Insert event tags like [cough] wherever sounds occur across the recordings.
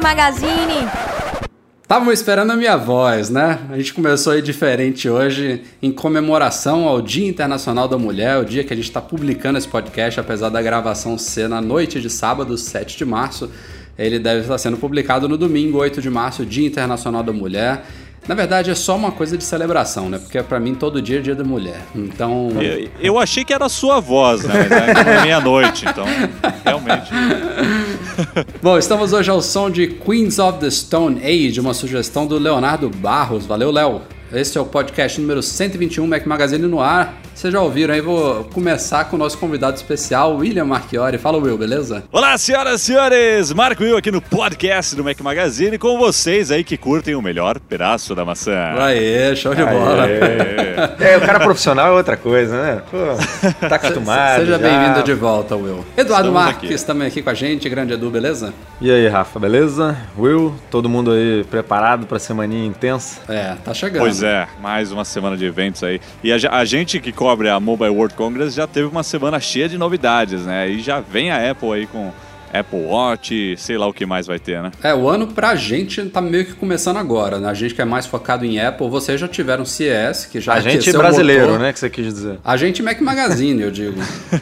Magazine! Estavam esperando a minha voz, né? A gente começou aí diferente hoje em comemoração ao Dia Internacional da Mulher, o dia que a gente está publicando esse podcast, apesar da gravação ser na noite de sábado, 7 de março. Ele deve estar sendo publicado no domingo, 8 de março, Dia Internacional da Mulher. Na verdade, é só uma coisa de celebração, né? Porque pra mim todo dia é dia da mulher. Então. Eu, eu achei que era a sua voz, né? É meia-noite, então realmente. [laughs] [laughs] Bom, estamos hoje ao som de Queens of the Stone Age, uma sugestão do Leonardo Barros. Valeu, Léo. Este é o podcast número 121 Mac Magazine no ar. Vocês já ouviram aí? Vou começar com o nosso convidado especial, William Marchiori. Fala, Will, beleza? Olá, senhoras e senhores! Marco Will aqui no podcast do Mac Magazine com vocês aí que curtem o melhor pedaço da maçã. Aê, show de bola. [laughs] É, o cara profissional é outra coisa, né? Pô, tá acostumado. Seja bem-vindo de volta, Will. Eduardo Estamos Marques aqui. também aqui com a gente, grande Edu, beleza? E aí, Rafa, beleza? Will, todo mundo aí preparado pra semaninha intensa? É, tá chegando. Pois é, mais uma semana de eventos aí. E a, a gente que cobre a Mobile World Congress já teve uma semana cheia de novidades, né? E já vem a Apple aí com Apple Watch, sei lá o que mais vai ter, né? É, o ano pra gente tá meio que começando agora, né? A gente que é mais focado em Apple, vocês já tiveram CES, que já a gente brasileiro, motor. né? Que você quis dizer. A gente Mac Magazine, eu digo.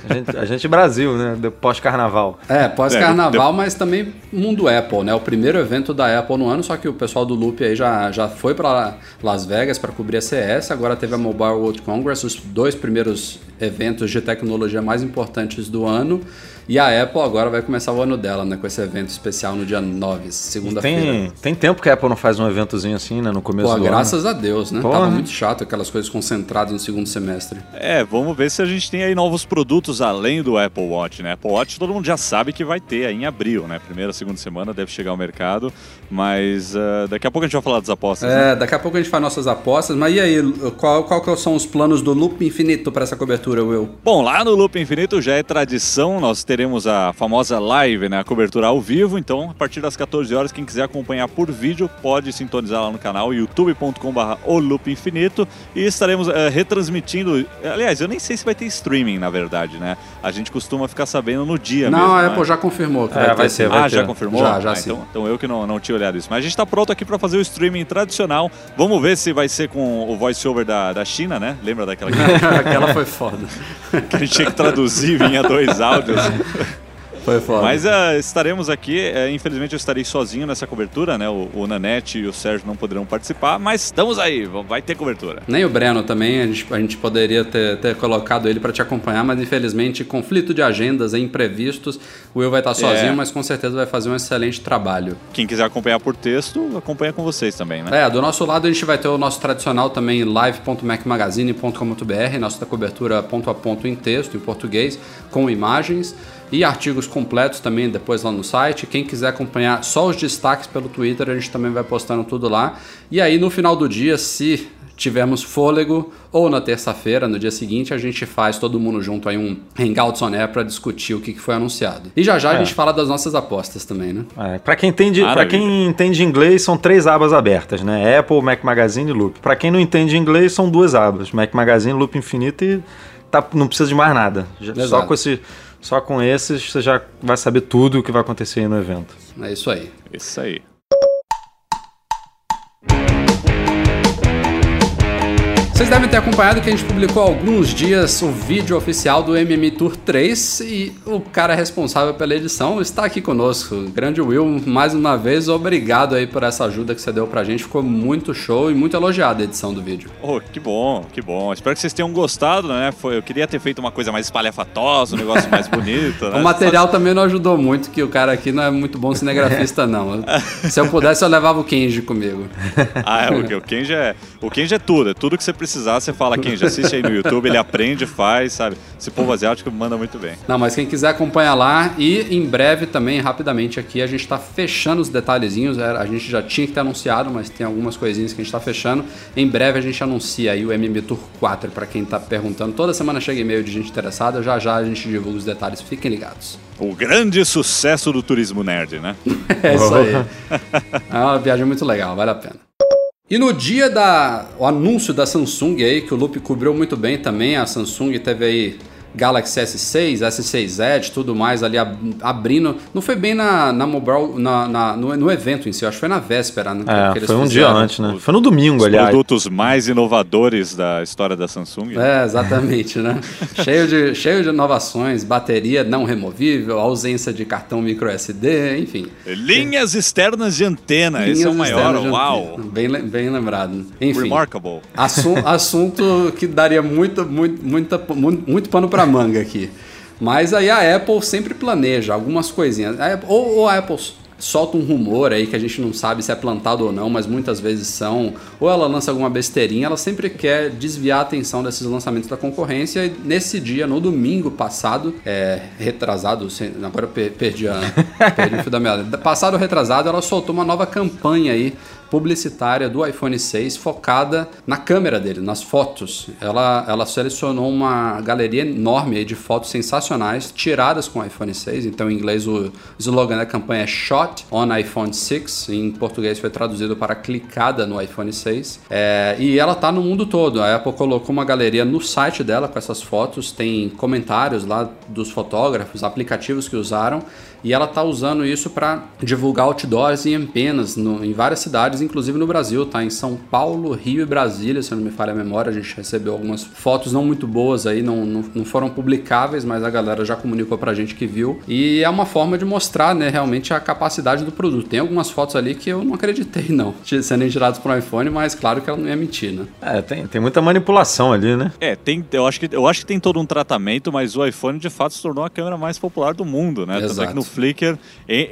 A gente, a gente Brasil, né? de- Pós-carnaval. É, pós-carnaval, É, mas também mundo Apple, né? O primeiro evento da Apple no ano, só que o pessoal do Loop aí já, já foi pra Las Vegas para cobrir a CES, agora teve a Mobile World Congress, os dois primeiros eventos de tecnologia mais importantes do ano. E a Apple agora vai começar o ano dela, né? Com esse evento especial no dia 9, segunda-feira. Tem, tem tempo que a Apple não faz um eventozinho assim, né? No começo Pô, do graças a Deus, né? Porra. Tava muito chato aquelas coisas concentradas no segundo semestre. É, vamos ver se a gente tem aí novos produtos além do Apple Watch, né? Apple Watch todo mundo já sabe que vai ter aí em abril, né? Primeira, segunda semana deve chegar ao mercado, mas ah, daqui a pouco a gente vai falar das apostas. né? É, daqui a pouco a gente faz nossas apostas, mas e aí, qual, qual que são os planos do Loop Infinito para essa cobertura, Will? Bom, lá no Loop Infinito já é tradição, nós teremos a famosa live, né, a cobertura ao vivo, então a partir das 14 horas, quem quiser acompanhar por vídeo pode sintonizar lá no canal youtube.com.br o Loop Infinito e estaremos eh, retransmitindo, aliás, eu nem sei se vai ter streaming, na verdade, né, a gente costuma ficar sabendo no dia Não, mesmo, a né? Apple já confirmou que É, vai, vai ser, vai ah, já ter. confirmou? Já, já Ah, sim. então, então eu que não, não tinha olhado isso. Mas a gente está pronto aqui para fazer o streaming tradicional. Vamos ver se vai ser com o voice-over da, da China, né? Lembra daquela [laughs] que Aquela foi foda. [laughs] que a gente tinha que traduzir, vinha dois áudios. [laughs] [laughs] Foi foda. Mas ah, estaremos aqui, eh, infelizmente eu estarei sozinho nessa cobertura, né? O, o Nanete e o Sérgio não poderão participar, mas estamos aí, vai ter cobertura. Nem o Breno também, a gente, a gente poderia ter, ter colocado ele para te acompanhar, mas infelizmente, conflito de agendas, é imprevistos. O Will vai estar sozinho, É. mas com certeza vai fazer um excelente trabalho. Quem quiser acompanhar por texto, acompanha com vocês também, né? É, do nosso lado a gente vai ter o nosso tradicional também live.macmagazine.com.br, nossa cobertura ponto a ponto em texto, em português, com imagens e artigos completos também depois lá no site. Quem quiser acompanhar só os destaques pelo Twitter, a gente também vai postando tudo lá. E aí no final do dia, se tivermos fôlego, ou na terça-feira, no dia seguinte, a gente faz todo mundo junto aí um Hangouts on Air para discutir o que foi anunciado. E já já a É. gente fala das nossas apostas também, né? É, para quem entende, para quem entende inglês, são três abas abertas, né? Apple, Mac Magazine e Loop. Para quem não entende inglês, são duas abas, Mac Magazine, Loop Infinito e tá, não precisa de mais nada. Já- só Exato. com esse, só com esses você já vai saber tudo o que vai acontecer aí no evento. É isso aí. Isso aí. Vocês devem ter acompanhado que a gente publicou há alguns dias o vídeo oficial do MM Tour 3 e o cara responsável pela edição está aqui conosco. Grande Will, mais uma vez, obrigado aí por essa ajuda que você deu pra gente. Ficou muito show e muito elogiada a edição do vídeo. Oh, que bom, que bom. Espero que vocês tenham gostado, né? Foi, eu queria ter feito uma coisa mais espalhafatosa, um negócio mais bonito, [laughs] né? O material também não ajudou muito, que o cara aqui não é muito bom cinegrafista, não. [laughs] Se eu pudesse, eu levava o Kenji comigo. Ah, é, o, o Kenji é, o Kenji é tudo, é tudo que você precisa precisar, você fala quem já assiste aí no YouTube, ele aprende, faz, sabe? Esse povo asiático manda muito bem. Não, mas quem quiser acompanhar lá e em breve também, rapidamente aqui, a gente está fechando os detalhezinhos. A gente já tinha que ter anunciado, mas tem algumas coisinhas que a gente está fechando. Em breve a gente anuncia aí o MM Tour 4 para quem está perguntando. Toda semana chega e-mail de gente interessada. Já já a gente divulga os detalhes. Fiquem ligados. O grande sucesso do turismo nerd, né? [laughs] é isso aí. É uma viagem muito legal, vale a pena. E no dia da o anúncio da Samsung aí, que o Lupe cobriu muito bem também, a Samsung teve aí Galaxy S6, S6 Edge, tudo mais ali abrindo. Não foi bem na, na mobile, na, na no, no, evento em si, acho que foi na véspera. Né, é, foi um dia antes, né? Foi no domingo, Os aliás. produtos mais inovadores da história da Samsung. É, exatamente, né? [laughs] cheio, de, cheio de inovações, bateria não removível, ausência de cartão micro SD, enfim. Linhas externas de antena, Linhas esse é o maior, uau! Bem, bem lembrado. Enfim. Remarkable. Assu assunto que daria muito, muito, muita, muito, muito pano para manga aqui. Mas aí a Apple sempre planeja algumas coisinhas. A Apple, ou, ou a Apple solta um rumor aí que a gente não sabe se é plantado ou não, mas muitas vezes são, ou ela lança alguma besteirinha, ela sempre quer desviar a atenção desses lançamentos da concorrência. E nesse dia, no domingo passado, é, retrasado, agora perdi, a, [laughs] perdi o fio da meada. Passado retrasado, ela soltou uma nova campanha aí publicitária do iPhone 6 focada na câmera dele, nas fotos. Ela, ela selecionou uma galeria enorme de fotos sensacionais tiradas com o iPhone 6. Então, em inglês, o slogan da campanha é Shot on iPhone 6. Em português foi traduzido para clicada no iPhone 6. É, e ela está no mundo todo. A Apple colocou uma galeria no site dela com essas fotos. Tem comentários lá dos fotógrafos, aplicativos que usaram e ela está usando isso para divulgar outdoors em penas no, em várias cidades, inclusive no Brasil, tá? Em São Paulo, Rio e Brasília, se não me falha a memória, a gente recebeu algumas fotos não muito boas aí, não, não, não foram publicáveis, mas a galera já comunicou pra gente que viu. E é uma forma de mostrar, né, realmente a capacidade do produto. Tem algumas fotos ali que eu não acreditei, não, [laughs] sendo tiradas pro iPhone, mas claro que ela não ia mentir, né? É, tem, tem muita manipulação ali, né? É, tem, eu, acho que, eu acho que tem todo um tratamento, mas o iPhone de fato se tornou a câmera mais popular do mundo, né? Exato. Tanto é que no Flickr,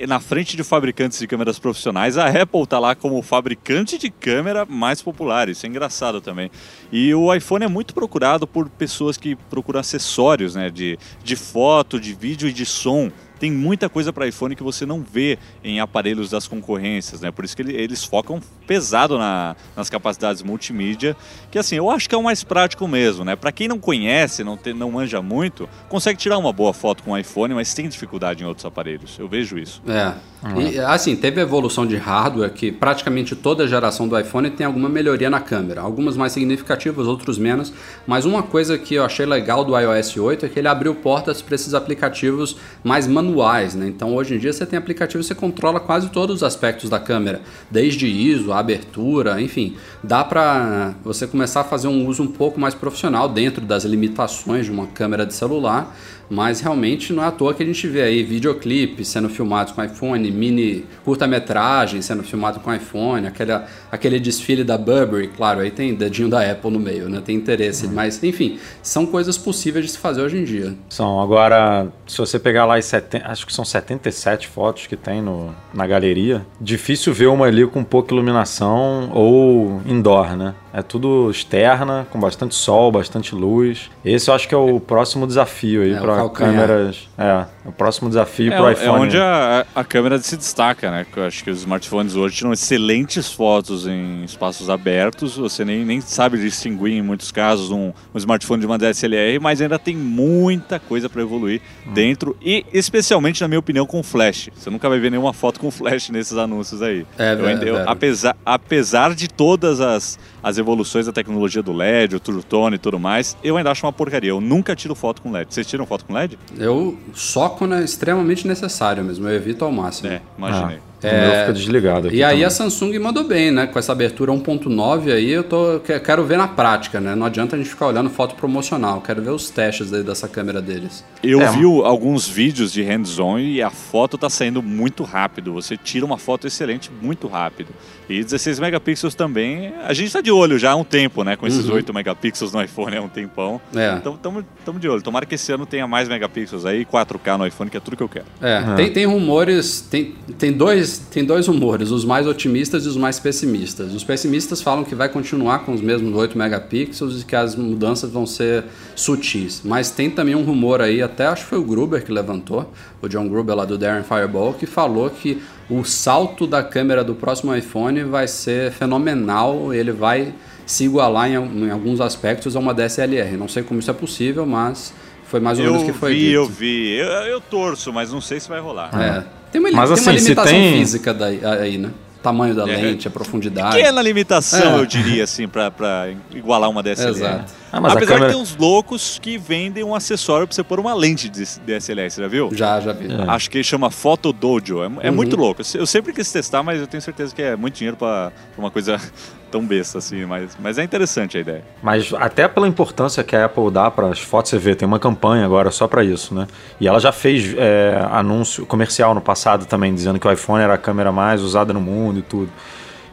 na frente de fabricantes de câmeras profissionais, a Apple está lá como fabricante de câmera mais popular. Isso é engraçado também. E o iPhone é muito procurado por pessoas que procuram acessórios, né? De, de foto, de vídeo e de som tem muita coisa para iPhone que você não vê em aparelhos das concorrências, né? Por isso que eles focam pesado na, nas capacidades multimídia, que assim, eu acho que é o mais prático mesmo, né? Para quem não conhece, não, te, não manja muito, consegue tirar uma boa foto com o iPhone, mas tem dificuldade em outros aparelhos. Eu vejo isso. É. Uhum. E, assim, teve evolução de hardware que praticamente toda geração do iPhone tem alguma melhoria na câmera. Algumas mais significativas, outros menos. Mas uma coisa que eu achei legal do iOS 8 é que ele abriu portas para esses aplicativos mais manuais manuais, né? Então hoje em dia você tem aplicativo que você controla quase todos os aspectos da câmera, desde ISO, abertura, enfim, dá para você começar a fazer um uso um pouco mais profissional dentro das limitações de uma câmera de celular mas realmente não é à toa que a gente vê aí videoclipes sendo filmados com iPhone, mini curta-metragem sendo filmado com iPhone, aquele, aquele desfile da Burberry, claro, aí tem dedinho da Apple no meio, né? Tem interesse, uhum. mas enfim, são coisas possíveis de se fazer hoje em dia. São, agora, se você pegar lá, seten... acho que são 77 fotos que tem no, na galeria, difícil ver uma ali com pouca iluminação ou indoor, né? É tudo externa, com bastante sol, bastante luz. Esse eu acho que é o próximo desafio aí é, para câmeras. É, o próximo desafio é, para o iPhone. É onde a, a câmera se destaca, né? Eu acho que os smartphones hoje tiram excelentes fotos em espaços abertos. Você nem, nem sabe distinguir, em muitos casos, um, um smartphone de uma DSLR, mas ainda tem muita coisa para evoluir hum. dentro e, especialmente, na minha opinião, com flash. Você nunca vai ver nenhuma foto com flash nesses anúncios aí. É, eu, ainda, eu, apesar, apesar de todas as, as evoluções da tecnologia do LED, o True Tone e tudo mais, eu ainda acho uma porcaria. Eu nunca tiro foto com LED. Vocês tiram foto com LED? Eu só quando é extremamente necessário mesmo. Eu evito ao máximo. É, imaginei. Ah. É, o meu fica desligado aqui E aí também. a Samsung mandou bem, né? Com essa abertura 1.9 aí, eu tô, quero ver na prática, né? Não adianta a gente ficar olhando foto promocional, quero ver os testes aí dessa câmera deles. Eu é, vi alguns vídeos de hands-on e a foto tá saindo muito rápido. Você tira uma foto excelente muito rápido. E 16 megapixels também. A gente tá de olho já há um tempo, né? Com esses uhum. 8 megapixels no iPhone há um tempão. É. Então estamos de olho. Tomara que esse ano tenha mais megapixels aí, 4K no iPhone, que é tudo que eu quero. É, uhum. tem, tem rumores, tem, tem dois tem dois humores, os mais otimistas e os mais pessimistas. Os pessimistas falam que vai continuar com os mesmos 8 megapixels e que as mudanças vão ser sutis. Mas tem também um rumor aí, até acho que foi o Gruber que levantou, o John Gruber lá do Darren Fireball, que falou que o salto da câmera do próximo iPhone vai ser fenomenal, ele vai se igualar em, em alguns aspectos a uma DSLR. Não sei como isso é possível, mas foi mais ou menos o que foi vi, dito. Eu vi, eu eu torço, mas não sei se vai rolar. É. Tem uma, Mas, tem uma assim, se limitação tem- física daí, aí, né? Tamanho da É. lente, a profundidade. Pequena limitação, É. eu diria, assim, pra, pra igualar uma DSLR. Exato. Ah, mas a Apesar câmera- de ter uns loucos que vendem um acessório pra você pôr uma lente de DSLR, você já viu? Já, já vi. É. Acho que chama Photo Dojo. É, é Uhum. muito louco. Eu se- Eu sempre quis testar, mas eu tenho certeza que é muito dinheiro pra, pra uma coisa [laughs] tão besta assim. Mas, mas é interessante a ideia. Mas até pela importância que a Apple dá para as fotos, você vê, tem uma campanha agora só para isso, né? E ela já fez é, anúncio comercial no passado também, dizendo que o iPhone era a câmera mais usada no mundo e tudo.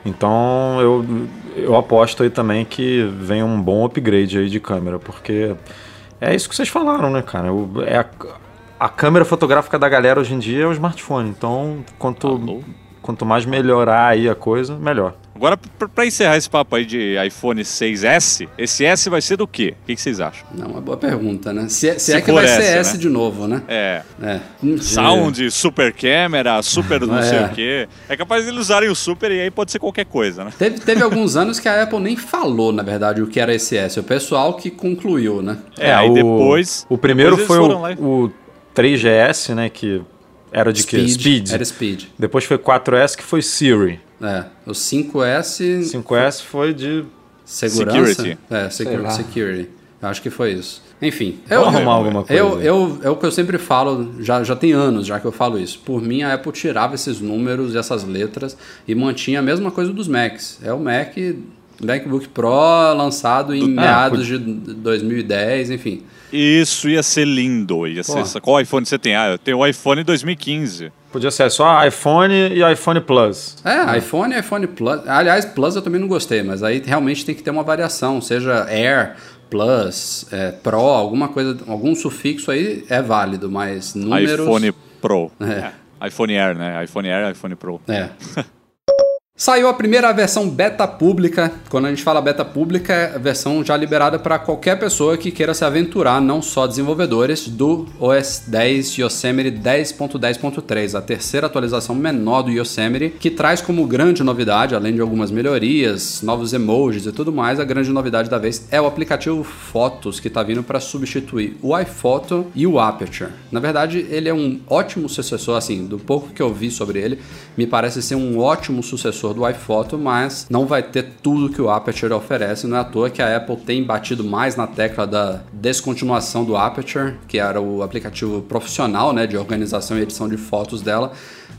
Então eu, eu aposto aí também que vem um bom upgrade aí de câmera, porque é isso que vocês falaram, né, cara? O- é a, a câmera fotográfica da galera hoje em dia é o smartphone. Então, quanto, Alô? quanto mais melhorar aí a coisa, melhor. Agora, pra, pra encerrar esse papo aí de iPhone 6S, esse S vai ser do quê? O que, que vocês acham? Não, uma boa pergunta, né? Se, é- se Se é que vai ser S né? de novo, né? É. É. Sound, super câmera, super não sei É. o quê. É capaz de eles usarem o super e aí pode ser qualquer coisa, né? Teve, teve alguns anos que a Apple nem falou, na verdade, o que era esse S. O pessoal que concluiu, né? É, aí o, depois. O primeiro depois foi o, e- o 3GS, né? Que era de quê? Speed. Era Speed. Depois foi 4S, que foi Siri. É. O 5S, 5S foi de. segurança. Security. É, Sei secu- lá. security. Eu acho que foi isso. Enfim. Vamos arrumar alguma coisa Eu, eu, é o que eu sempre falo, já, já tem anos já que eu falo isso. Por mim, a Apple tirava esses números e essas letras e mantinha a mesma coisa dos Macs. É o Mac, MacBook Pro lançado em Do- Ah, meados de 2010, enfim. Isso ia ser lindo. Ia ser, qual iPhone você tem? Ah, eu tenho o iPhone 2015. Podia ser só iPhone e iPhone Plus. É, iPhone e iPhone Plus. Aliás, Plus eu também não gostei, mas aí realmente tem que ter uma variação, seja Air, Plus, é, Pro, alguma coisa, algum sufixo aí é válido, mas números... iPhone Pro. É. É, iPhone Air, né? iPhone Air, iPhone Pro. É. [laughs] Saiu a primeira versão beta pública. Quando a gente fala beta pública, é a versão já liberada para qualquer pessoa que queira se aventurar, não só desenvolvedores, do OS 10 Yosemite 10.10.3, a terceira atualização menor do Yosemite, que traz como grande novidade, além de algumas melhorias, novos emojis e tudo mais, a grande novidade da vez é o aplicativo Fotos, que está vindo para substituir o iPhoto e o Aperture. Na verdade, ele é um ótimo sucessor, assim, do pouco que eu vi sobre ele, me parece ser um ótimo sucessor do iPhoto, mas não vai ter tudo que o Aperture oferece. Não é à toa que a Apple tem batido mais na tecla da descontinuação do Aperture, que era o aplicativo profissional né, de organização e edição de fotos dela,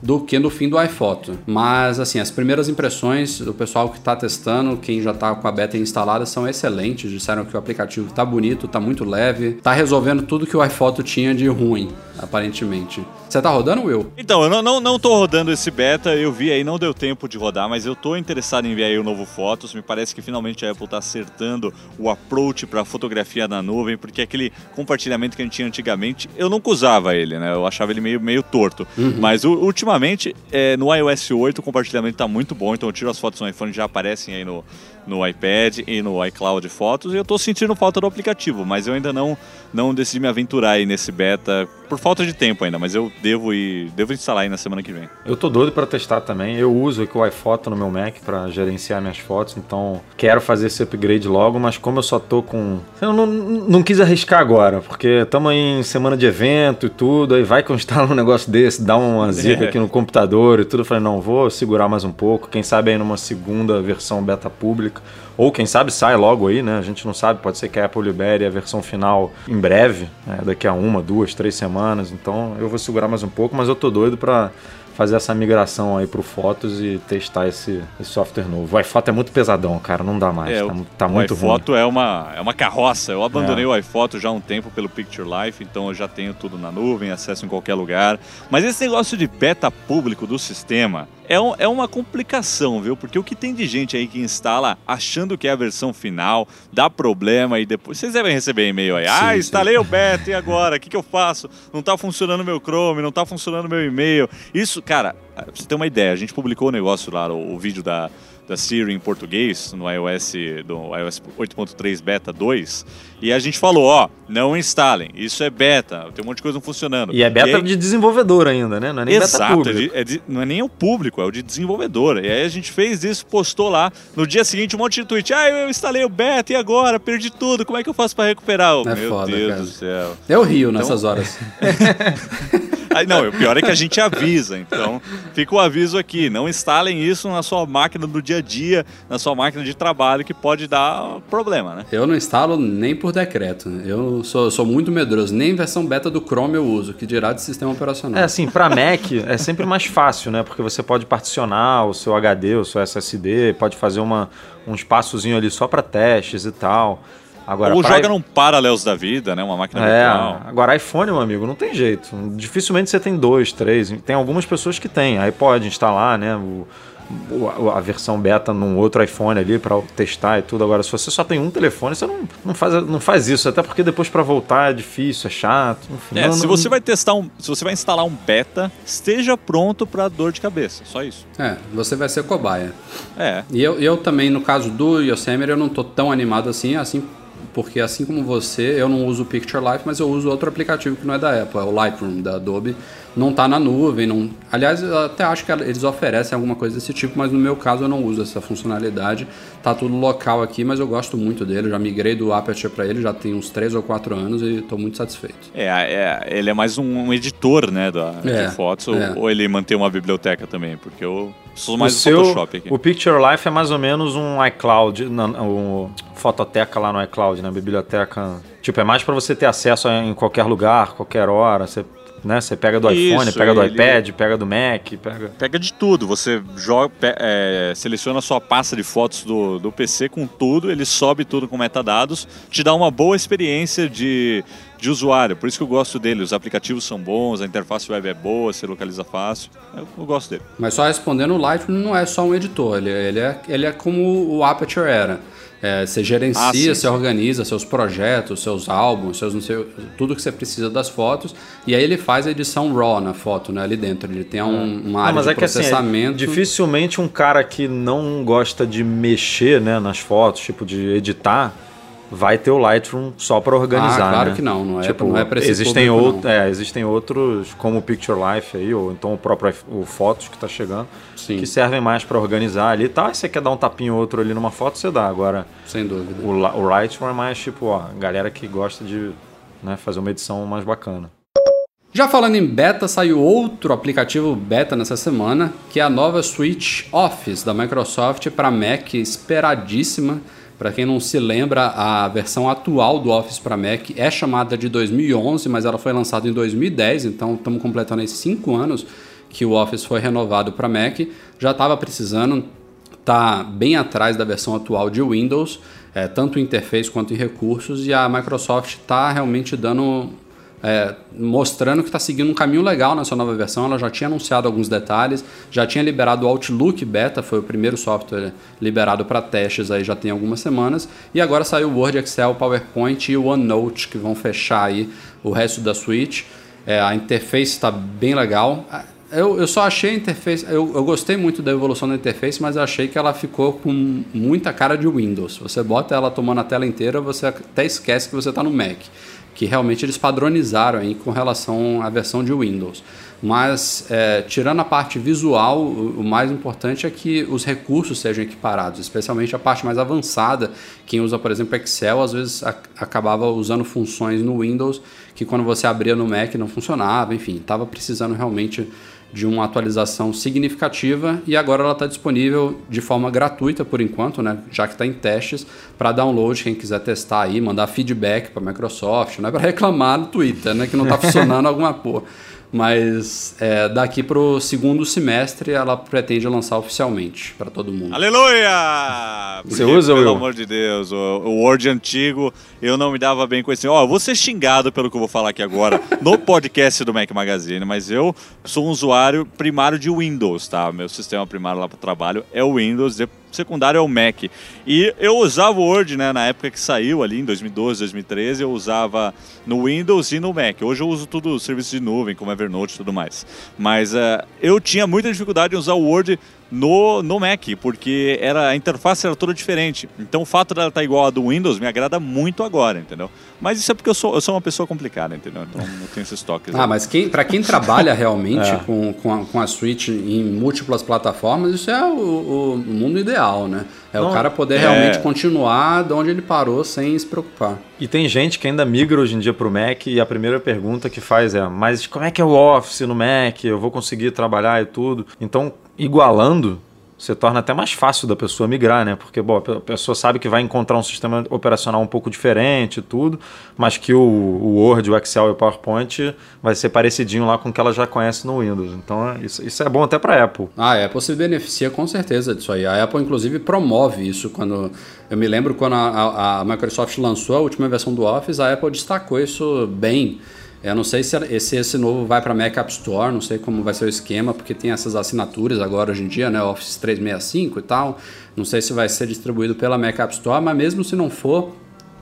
do que no fim do iPhoto. Mas, assim, as primeiras impressões do pessoal que está testando, quem já está com a beta instalada, são excelentes. Disseram que o aplicativo está bonito, está muito leve, está resolvendo tudo que o iPhoto tinha de ruim, aparentemente. Você tá rodando, Will? Então, eu não, não, não tô rodando esse beta, eu vi aí, não deu tempo de rodar, mas eu tô interessado em ver aí o novo Fotos. Me parece que finalmente a Apple tá acertando o approach para fotografia na nuvem, porque aquele compartilhamento que a gente tinha antigamente, eu nunca usava ele, né? Eu achava ele meio, meio torto. Mas u- ultimamente, é, no iOS 8, o compartilhamento tá muito bom, então eu tiro as fotos no iPhone já aparecem aí no, no iPad e no iCloud Fotos, e eu tô sentindo falta do aplicativo, mas eu ainda não, não decidi me aventurar aí nesse beta, por falta de tempo ainda, mas eu devo ir, devo instalar aí na semana que vem. Eu tô doido pra testar também. Eu uso aqui o iPhoto no meu Mac pra gerenciar minhas fotos, então quero fazer esse upgrade logo, mas como eu só tô com. Eu não, não quis arriscar agora, porque estamos em semana de evento e tudo, aí vai que eu instalo um negócio desse, dá uma zica É. aqui no computador e tudo. Eu falei, não, vou segurar mais um pouco, quem sabe aí numa segunda versão beta pública. Türk Ou quem sabe sai logo aí, né? A gente não sabe, pode ser que a Apple libere a versão final em breve, né? daqui a uma, duas, três semanas. Então eu vou segurar mais um pouco, mas eu tô doido pra fazer essa migração aí pro Fotos e testar esse, esse software novo. O iPhoto é muito pesadão, cara, não dá mais. É, tá, o- tá o muito ruim. iPhoto é uma, é uma carroça. Eu abandonei É. o iPhoto já há um tempo pelo Picture Life, então eu já tenho tudo na nuvem, acesso em qualquer lugar. Mas esse negócio de beta público do sistema é, um- é uma complicação, viu? Porque o que tem de gente aí que instala achando achando que é a versão final, dá problema e depois vocês devem receber e-mail aí. ah, sim. instalei o beta e agora? O que, que eu faço? Não tá funcionando meu Chrome, não tá funcionando meu e-mail. Isso, cara, pra você ter uma ideia, a gente publicou o negócio lá, o, o vídeo da, da Siri em português, no iOS, do iOS 8.3 Beta 2, e a gente falou, ó, não instalem, isso é beta, tem um monte de coisa não funcionando. E é beta aí- de desenvolvedor ainda, né? Não é nem beta Exato, é público. de- é de- não é nem o público, é o de desenvolvedor. E aí a gente fez isso, postou lá. No dia seguinte, um monte de tweet. Ah, eu instalei o beta e agora? Perdi tudo. Como é que eu faço pra recuperar? Oh, É meu foda, Deus cara. do céu. Eu rio nessas horas. [laughs] Aí, não, o pior é que a gente avisa. Então, fica o aviso aqui. Não instalem isso na sua máquina do dia a dia, na sua máquina de trabalho, que pode dar problema, né? Eu não instalo nem por decreto. Eu sou, sou muito medroso. Nem versão beta do Chrome eu uso, que dirá de sistema operacional. É assim, pra Mac é sempre mais fácil, né? Porque você pode particionar o seu HD, o seu SSD, pode fazer uma, um espaçozinho ali só pra testes e tal. Agora, Ou pra joga num Parallels da vida, né? Uma máquina É, virtual. agora iPhone, meu amigo, não tem jeito. Dificilmente você tem dois, três. Tem algumas pessoas que têm. Aí pode instalar, né? O- a versão beta num outro iPhone ali para testar e tudo. Agora, se você só tem um telefone, você não, não, faz, não faz isso. Até porque depois para voltar é difícil, é chato. Enfim, É, não- se não- você vai testar um, se você vai instalar um beta, esteja pronto para dor de cabeça, só isso. É, você vai ser cobaia. É. E eu, eu também, no caso do Yosemite, eu não tô tão animado assim, assim porque assim como você, eu não uso o Picture Life, mas eu uso outro aplicativo que não é da Apple, é o Lightroom da Adobe. Não tá na nuvem, não. Aliás, eu até acho que eles oferecem alguma coisa desse tipo, mas no meu caso eu não uso essa funcionalidade. Tá tudo local aqui, mas eu gosto muito dele. Eu já migrei do Aperture para ele, já tem uns 3 ou 4 anos e tô muito satisfeito. É, é, ele é mais um, um editor, né, da, É, de fotos, ou, é. ou ele mantém uma biblioteca também, porque eu sou mais o do seu, Photoshop aqui. O Picture Life é mais ou menos um iCloud, um fototeca lá no iCloud, né? Biblioteca. Tipo, é mais para você ter acesso em qualquer lugar, qualquer hora. Você, né? Você pega do iPhone, Isso, pega do ele- iPad, pega do Mac, pega. Pega de tudo, você joga, é, seleciona a sua pasta de fotos do, do PC com tudo, ele sobe tudo com metadados, te dá uma boa experiência de, de usuário. Por isso que eu gosto dele. Os aplicativos são bons, a interface web é boa, você localiza fácil. Eu, eu gosto dele. Mas só respondendo, o Lightroom não é só um editor, ele, ele, é, ele é como o Aperture era. É, você gerencia, Ah, sim, você sim. organiza seus projetos, seus álbuns, seus não sei, tudo que você precisa das fotos. E aí ele faz a edição RAW na foto, né, ali dentro. Ele tem um, uma Ah, área mas de é que assim, é processamento. dificilmente um cara que não gosta de mexer né, nas fotos, tipo de editar, vai ter o Lightroom só para organizar. Ah, claro né? que não, não é- tipo, não é existem, é, existem outros, como o Picture Life aí, ou então o próprio o Fotos que está chegando, Sim. que servem mais para organizar ali e tal. E você quer dar um tapinho ou outro ali numa foto, você dá. Agora, Sem dúvida. o, o Lightroom é mais tipo, ó, galera que gosta de né, fazer uma edição mais bacana. Já falando em beta, saiu outro aplicativo beta nessa semana, que é a nova Switch Office da Microsoft para Mac, esperadíssima. Para quem não se lembra, a versão atual do Office para Mac é chamada de 2011, mas ela foi lançada em 2010, então estamos completando aí 5 anos que o Office foi renovado para Mac. Já estava precisando, tá bem atrás da versão atual de Windows, é, tanto em interface quanto em recursos, e a Microsoft está realmente dando é, mostrando que está seguindo um caminho legal nessa nova versão. Ela já tinha anunciado alguns detalhes, já tinha liberado o Outlook Beta, foi o primeiro software liberado para testes aí já tem algumas semanas, e agora saiu o Word, Excel, PowerPoint e o OneNote que vão fechar aí o resto da suite. É, a interface está bem legal. Eu, eu só achei a interface. Eu, eu gostei muito da evolução da interface, mas eu achei que ela ficou com muita cara de Windows. Você bota ela tomando a tela inteira, você até esquece que você está no Mac que realmente eles padronizaram aí com relação à versão de Windows. Mas, é, tirando a parte visual, o, o mais importante é que os recursos sejam equiparados, especialmente a parte mais avançada. Quem usa, por exemplo, Excel, às vezes a, acabava usando funções no Windows que quando você abria no Mac não funcionava, enfim, estava precisando realmente de uma atualização significativa e agora ela está disponível de forma gratuita por enquanto, né? já que está em testes, para download, quem quiser testar aí, mandar feedback para a Microsoft, não é para [laughs] reclamar no Twitter, né? que não está funcionando [laughs] alguma porra. Mas é, daqui para o segundo semestre ela pretende lançar oficialmente para todo mundo. Aleluia! Você Porque, usa, Pelo Will? amor de Deus, o, o Word antigo, eu não me dava bem com esse. Ó, eu vou ser xingado pelo que eu vou falar aqui agora no [laughs] podcast do Mac Magazine, mas eu sou um usuário primário de Windows, tá? Meu sistema primário lá para o trabalho é o Windows. De- secundário é o Mac. E eu usava o Word, né, na época que saiu ali, em 2012, 2013, eu usava no Windows e no Mac. Hoje eu uso tudo serviço de nuvem, como Evernote e tudo mais. Mas uh, eu tinha muita dificuldade em usar o Word no, no Mac, porque era, a interface era toda diferente. Então o fato dela estar tá igual a do Windows me agrada muito agora, entendeu? Mas isso é porque eu sou, eu sou uma pessoa complicada, entendeu? Então não tenho esses toques. Ah, aí. mas quem, para quem trabalha [laughs] realmente é. com, com, a, com a Switch em múltiplas plataformas, isso é o, o mundo ideal, né? É não, o cara poder é. realmente continuar de onde ele parou sem se preocupar. E tem gente que ainda migra hoje em dia para o Mac e a primeira pergunta que faz é: mas como é que é o Office no Mac? Eu vou conseguir trabalhar e tudo? Então, igualando, você torna até mais fácil da pessoa migrar, né? Porque bom, a pessoa sabe que vai encontrar um sistema operacional um pouco diferente e tudo, mas que o, o, Word, o Excel e o PowerPoint vai ser parecidinho lá com o que ela já conhece no Windows. Então isso, isso é bom até para a Apple. Ah, a Apple se beneficia com certeza disso aí. A Apple inclusive promove isso quando eu me lembro quando a, a, a Microsoft lançou a última versão do Office, a Apple destacou isso bem eu não sei se esse, esse novo vai para Mac App Store, não sei como vai ser o esquema, porque tem essas assinaturas agora hoje em dia, né? Office 365 e tal. Não sei se vai ser distribuído pela Mac App Store, mas mesmo se não for,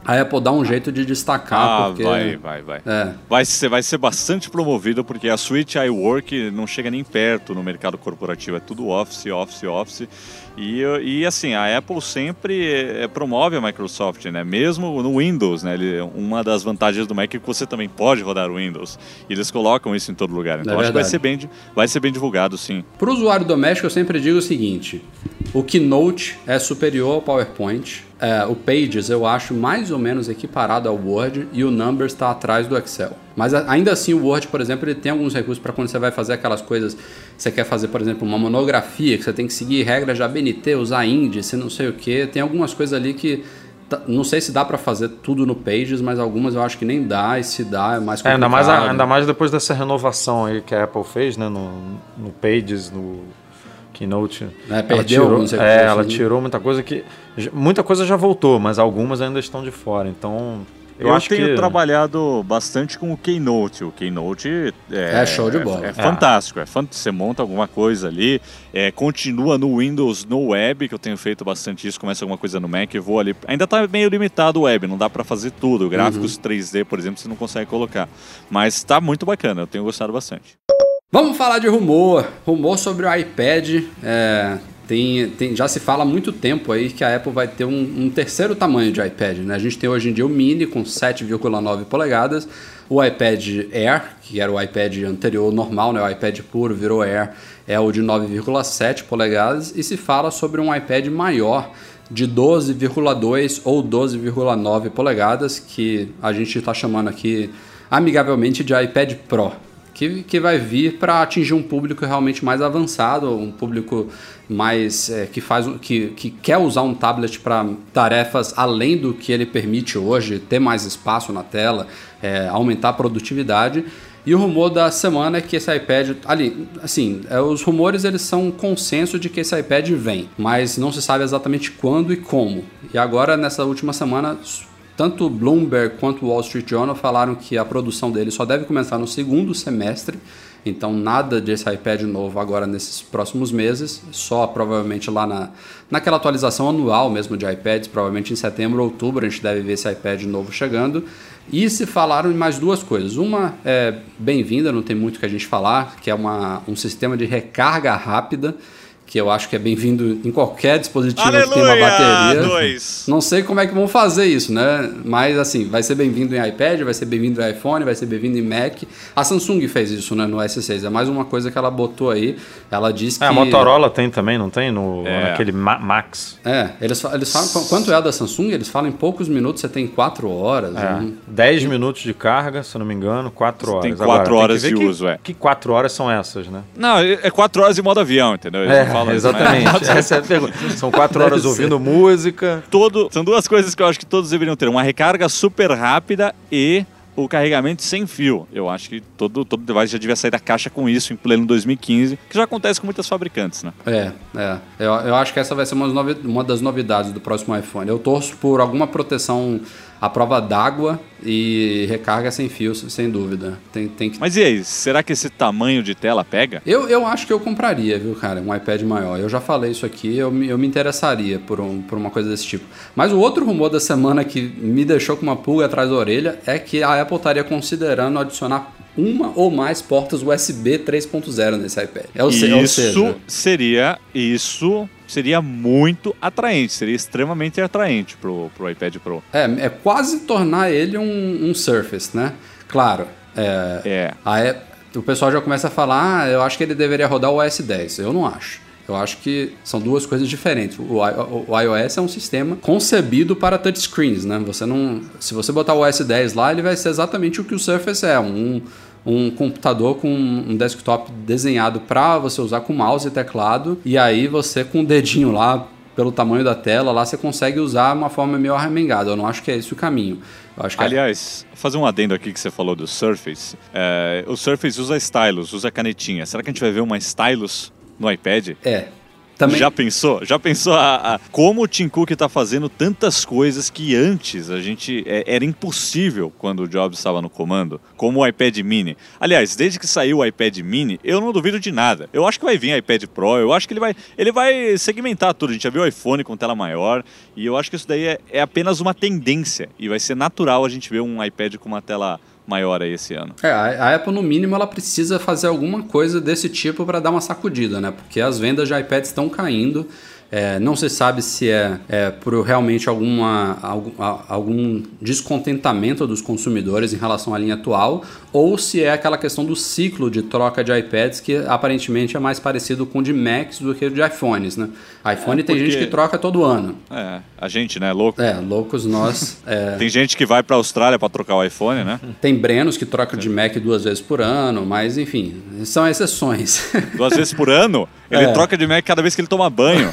a Apple dá um jeito de destacar. Ah, porque... vai, vai, vai. É. Vai, ser, vai ser bastante promovido, porque a Switch iWork não chega nem perto no mercado corporativo. É tudo Office, Office, Office. E, e assim, a Apple sempre é, promove a Microsoft, né? Mesmo no Windows, né? Ele, uma das vantagens do Mac é que você também pode rodar o Windows. E eles colocam isso em todo lugar. Então é acho que vai ser, bem, vai ser bem divulgado, sim. Para o usuário doméstico, eu sempre digo o seguinte: o Keynote é superior ao PowerPoint. É, o Pages eu acho mais ou menos equiparado ao Word e o Numbers está atrás do Excel. Mas ainda assim o Word, por exemplo, ele tem alguns recursos para quando você vai fazer aquelas coisas, você quer fazer, por exemplo, uma monografia, que você tem que seguir regras de ABNT, usar índice, não sei o que. Tem algumas coisas ali que não sei se dá para fazer tudo no Pages, mas algumas eu acho que nem dá, e se dá é mais complicado. É, ainda, mais, ainda mais depois dessa renovação aí que a Apple fez, né, no, no Pages, no Keynote. É, perdeu ela tirou, é, ela tirou muita coisa que muita coisa já voltou, mas algumas ainda estão de fora. Então eu, eu tenho que... trabalhado bastante com o Keynote. O Keynote é, é show de bola. É, é fantástico. É fantástico. Você monta alguma coisa ali, é, continua no Windows, no web, que eu tenho feito bastante isso. Começa alguma coisa no Mac, eu vou ali. Ainda está meio limitado o web, não dá para fazer tudo. Gráficos uhum. 3D, por exemplo, você não consegue colocar. Mas está muito bacana, eu tenho gostado bastante. Vamos falar de rumor. Rumor sobre o iPad. É, tem, tem, já se fala há muito tempo aí que a Apple vai ter um, um terceiro tamanho de iPad. Né? A gente tem hoje em dia o Mini com 7,9 polegadas, o iPad Air, que era o iPad anterior normal, né? o iPad puro virou Air, é o de 9,7 polegadas, e se fala sobre um iPad maior de 12,2 ou 12,9 polegadas, que a gente está chamando aqui amigavelmente de iPad Pro que, que vai vir para atingir um público realmente mais avançado, um público mais é, que faz que, que quer usar um tablet para tarefas além do que ele permite hoje, ter mais espaço na tela, é, aumentar a produtividade. E o rumor da semana é que esse iPad, ali, assim, é, os rumores eles são um consenso de que esse iPad vem, mas não se sabe exatamente quando e como. E agora nessa última semana tanto Bloomberg quanto Wall Street Journal falaram que a produção dele só deve começar no segundo semestre, então nada desse iPad novo agora nesses próximos meses, só provavelmente lá na, naquela atualização anual mesmo de iPads, provavelmente em setembro ou outubro a gente deve ver esse iPad novo chegando. E se falaram em mais duas coisas. Uma é bem-vinda, não tem muito que a gente falar, que é uma, um sistema de recarga rápida que eu acho que é bem-vindo em qualquer dispositivo Aleluia, que tem uma bateria. Dois. Não sei como é que vão fazer isso, né? Mas assim, vai ser bem-vindo em iPad, vai ser bem-vindo em iPhone, vai ser bem-vindo em Mac. A Samsung fez isso, né, no S6. É mais uma coisa que ela botou aí. Ela disse que. É, a Motorola tem também, não tem? No, é. Naquele Ma Max. É, eles, eles falam. Quanto é a da Samsung? Eles falam em poucos minutos, você tem 4 horas. É. Né? 10 minutos de carga, se eu não me engano, 4 horas. Tem 4 horas de que, uso, é. Que 4 horas são essas, né? Não, é 4 horas em modo avião, entendeu? Eles é exatamente. Essa é a pergunta. São quatro horas ouvindo música. Todo, são duas coisas que eu acho que todos deveriam ter: uma recarga super rápida e o carregamento sem fio. Eu acho que todo, todo device já devia sair da caixa com isso em pleno 2015, que já acontece com muitas fabricantes, né? É, é. Eu, eu acho que essa vai ser uma, uma das novidades do próximo iPhone. Eu torço por alguma proteção a prova d'água e recarga sem fio, sem dúvida. Tem, tem que... Mas e aí, será que esse tamanho de tela pega? Eu, eu acho que eu compraria, viu, cara, um iPad maior. Eu já falei isso aqui, eu, me- eu me interessaria por, um, por uma coisa desse tipo. Mas o outro rumor da semana que me deixou com uma pulga atrás da orelha é que a Apple estaria considerando adicionar uma ou mais portas USB 3.0 nesse iPad. É o ou isso seria isso seria muito atraente, seria extremamente atraente pro, pro iPad Pro. é, é quase tornar ele um, um Surface, né? Claro, é, É. A o pessoal já começa a falar, ah, eu acho que ele deveria rodar o OS 10. Eu não acho. Eu acho que são duas coisas diferentes. O, o- o iOS é um sistema concebido para touchscreens, né? Você não, se você botar o OS 10 lá, ele vai ser exatamente o que o Surface é, um, um computador com um desktop desenhado para você usar com mouse e teclado, e aí você com o dedinho lá pelo tamanho da tela, lá você consegue usar uma forma meio arremengada. Eu não acho que é esse o caminho. É- Aliás, fazer um adendo aqui que você falou do Surface. É, o Surface usa stylus, usa canetinha. Será que a gente vai ver uma stylus no iPad? é. Também, Já pensou? Já pensou a, a- como o Tim Cook está fazendo tantas coisas que antes a gente é, era impossível quando o Jobs estava no comando, como o iPad Mini. Aliás, desde que saiu o iPad Mini, eu não duvido de nada. Eu acho que vai vir iPad Pro, eu acho que ele vai, ele vai segmentar tudo. A gente já viu o iPhone com tela maior e eu acho que isso daí é, é apenas uma tendência e vai ser natural a gente ver um iPad com uma tela maior aí esse ano. É, a a Apple, no mínimo, ela precisa fazer alguma coisa desse tipo para dar uma sacudida, né? Porque as vendas de iPads estão caindo. É, não se sabe se é, é por realmente alguma, algum, algum descontentamento dos consumidores em relação à linha atual ou se é aquela questão do ciclo de troca de iPads que aparentemente é mais parecido com o de Macs do que o de iPhones, né? iPhone É, tem gente porque- que troca todo ano. É, a gente, né, louco. É, loucos nós. É, [laughs] Tem gente que vai para a Austrália para trocar o iPhone, né? [laughs] tem Brenos que trocam de Mac duas vezes por ano, mas enfim, são exceções. duas vezes por ano, [laughs] ele É. troca de Mac cada vez que ele toma banho.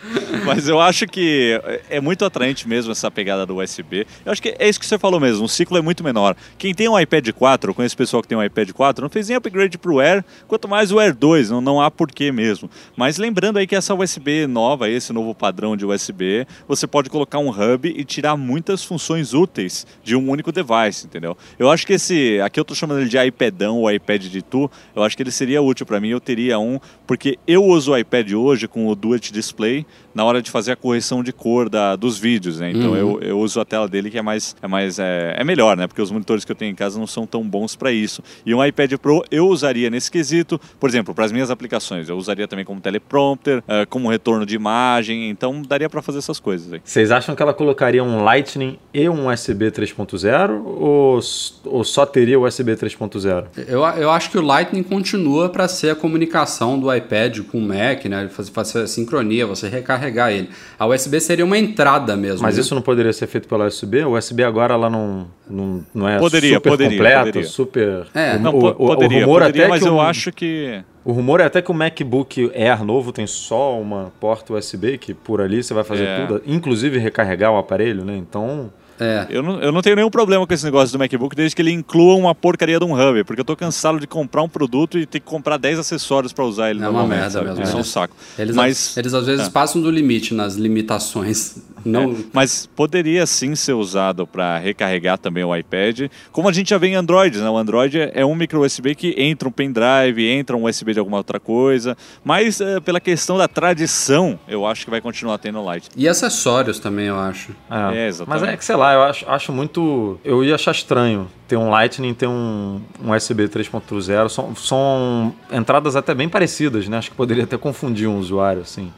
Mas eu acho que é muito atraente mesmo essa pegada do USB. Eu acho que é isso que você falou mesmo, o ciclo é muito menor. Quem tem um iPad 4, eu conheço pessoal que tem um iPad 4, não fez nem upgrade pro Air, quanto mais o Air 2, não, não há porquê mesmo. Mas lembrando aí que essa USB nova, esse novo padrão de USB, você pode colocar um hub e tirar muitas funções úteis de um único device, entendeu? Eu acho que esse, aqui eu tô chamando ele de iPadão ou iPad de tu, eu acho que ele seria útil para mim, eu teria um, porque eu uso o iPad hoje com o Duet Display na hora de fazer a correção de cor da, dos vídeos, né? Então Uhum. eu, eu uso a tela dele que é mais, é mais é, é melhor, né? Porque os monitores que eu tenho em casa não são tão bons para isso. E um iPad Pro eu usaria nesse quesito, por exemplo, para as minhas aplicações, eu usaria também como teleprompter, eh, como retorno de imagem, então daria para fazer essas coisas aí. Vocês acham que ela colocaria um Lightning e um USB 3.0 ou, ou só teria o USB 3.0? Eu, eu acho que o Lightning continua para ser a comunicação do iPad com o Mac, né? Fazer, fazer a sincronia, você recarregar ele. A USB seria uma entrada mesmo. Mas né? isso não poderia ser feito pela USB? O USB agora ela não, não, não é Poderia, super poderia, completo, poderia. super... É, o, Não, o- po- o- poderia, o rumor poderia, até mas que eu o- acho que O rumor é até que o MacBook Air novo tem só uma porta USB que por ali você vai fazer É. tudo, inclusive recarregar o aparelho, né? Então, É. Eu não, eu não tenho nenhum problema com esse negócio do MacBook desde que ele inclua uma porcaria de um hub, porque eu tô cansado de comprar um produto e ter que comprar 10 acessórios para usar ele É uma merda sabe? mesmo. Isso é um Eles- saco. Eles, Mas, eles às vezes É. passam do limite nas limitações. Não, mas poderia sim ser usado para recarregar também o iPad, como a gente já vê em Android, né? O Android é- é um micro USB que entra um pendrive, entra um USB de alguma outra coisa, mas eh, pela questão da tradição, eu acho que vai continuar tendo Light. E acessórios também, eu acho. é. É, exatamente. mas é que sei lá, eu acho, acho muito, eu ia achar estranho ter um Lightning, ter um, um USB 3.0, são, são entradas até bem parecidas, né? Acho que poderia até confundir um usuário assim.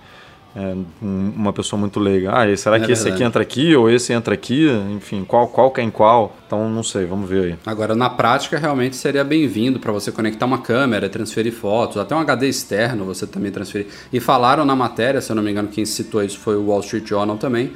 É, um- uma pessoa muito leiga. Ah, será É que esse verdade. aqui entra aqui ou esse entra aqui? Enfim, qual qual que é em qual? Então não sei, vamos ver aí. Agora, na prática, realmente seria bem-vindo para você conectar uma câmera, transferir fotos, até um HD externo você também transferir. E falaram na matéria, se eu não me engano, quem citou isso foi o Wall Street Journal também,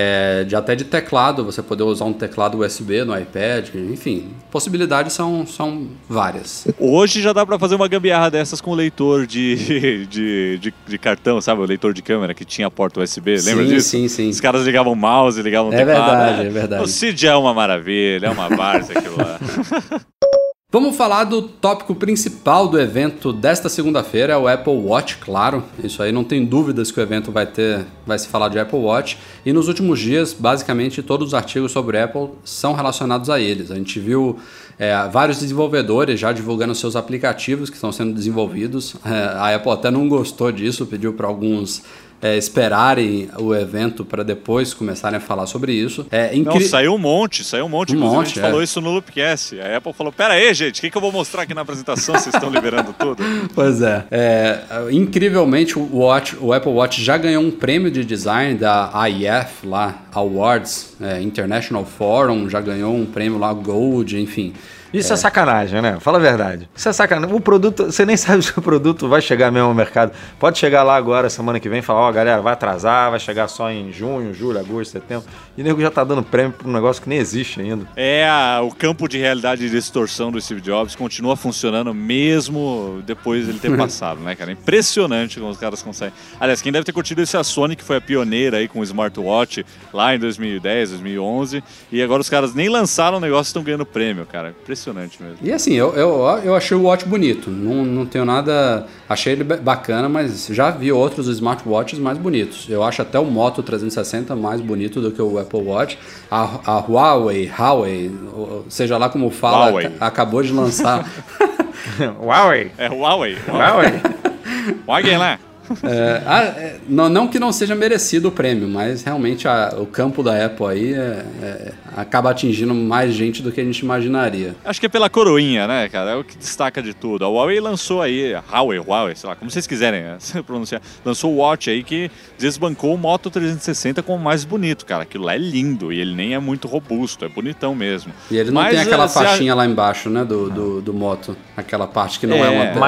é, de até de teclado, você poder usar um teclado USB no iPad, enfim, possibilidades são, são várias. Hoje já dá pra fazer uma gambiarra dessas com o leitor de, [laughs] de, de, de cartão, sabe? O leitor de câmera que tinha a porta USB, lembra sim, disso? Sim, sim, Os caras ligavam o mouse, ligavam o É teclado. verdade, é verdade. O Cid é uma maravilha, é uma várzea aquilo lá. [laughs] Vamos falar do tópico principal do evento desta segunda-feira, é o Apple Watch, claro. Isso aí não tem dúvidas que o evento vai ter, vai se falar de Apple Watch. E nos últimos dias, basicamente, todos os artigos sobre Apple são relacionados a eles. A gente viu é, vários desenvolvedores já divulgando seus aplicativos que estão sendo desenvolvidos. É, a Apple até não gostou disso, pediu para alguns é, esperarem o evento para depois começarem a falar sobre isso. É saiu um monte, saiu um monte. Um Inclusive, monte, a gente é. falou isso no Loopcast. A Apple falou: Pera aí, gente, o que, que eu vou mostrar aqui na apresentação? Vocês estão liberando tudo? [laughs] Pois é. é. Incrivelmente, o, Watch, o Apple Watch já ganhou um prêmio de design da IF lá, Awards, é, International Forum, já ganhou um prêmio lá, Gold, enfim. Isso é. é. sacanagem, né? Fala a verdade. Isso é sacanagem. O produto, você nem [laughs] sabe se o produto vai chegar mesmo ao mercado. Pode chegar lá agora, semana que vem, e falar, ó, oh, galera, vai atrasar, vai chegar só em junho, julho, agosto, setembro. E o nego já tá dando prêmio pra um negócio que nem existe ainda. É, o campo de realidade e distorção do Steve Jobs continua funcionando mesmo depois dele ter [laughs] passado, né, cara? Impressionante como os caras conseguem. Aliás, quem deve ter curtido esse é a Sony, que foi a pioneira aí com o smartwatch lá em 2010, 2011. E agora os caras nem lançaram o negócio e estão ganhando prêmio, cara. Impressionante impressionante mesmo. E assim, eu, eu, eu achei o watch bonito. Não, não tenho nada. Achei ele bacana, mas já vi outros smartwatches mais bonitos. Eu acho até o Moto 360 mais bonito do que o Apple Watch. A, a Huawei, Huawei, seja lá como fala, Huawei. acabou de lançar. [laughs] Huawei. É Huawei. Huawei. Huawei lá. É, ah, é, não, não, que não seja merecido o prêmio, mas realmente a, o campo da Apple aí é, é, acaba atingindo mais gente do que a gente imaginaria. Acho que é pela coroinha, né, cara? É o que destaca de tudo. A Huawei lançou aí, Huawei, Huawei, sei lá, como vocês quiserem né, [laughs] pronunciar, lançou o Watch aí que desbancou o Moto 360 como mais bonito, cara. Aquilo lá é lindo e ele nem é muito robusto, é bonitão mesmo. E ele não mas, tem aquela faixinha a... lá embaixo, né, do, do, do, Moto, aquela parte que não é, é uma tela.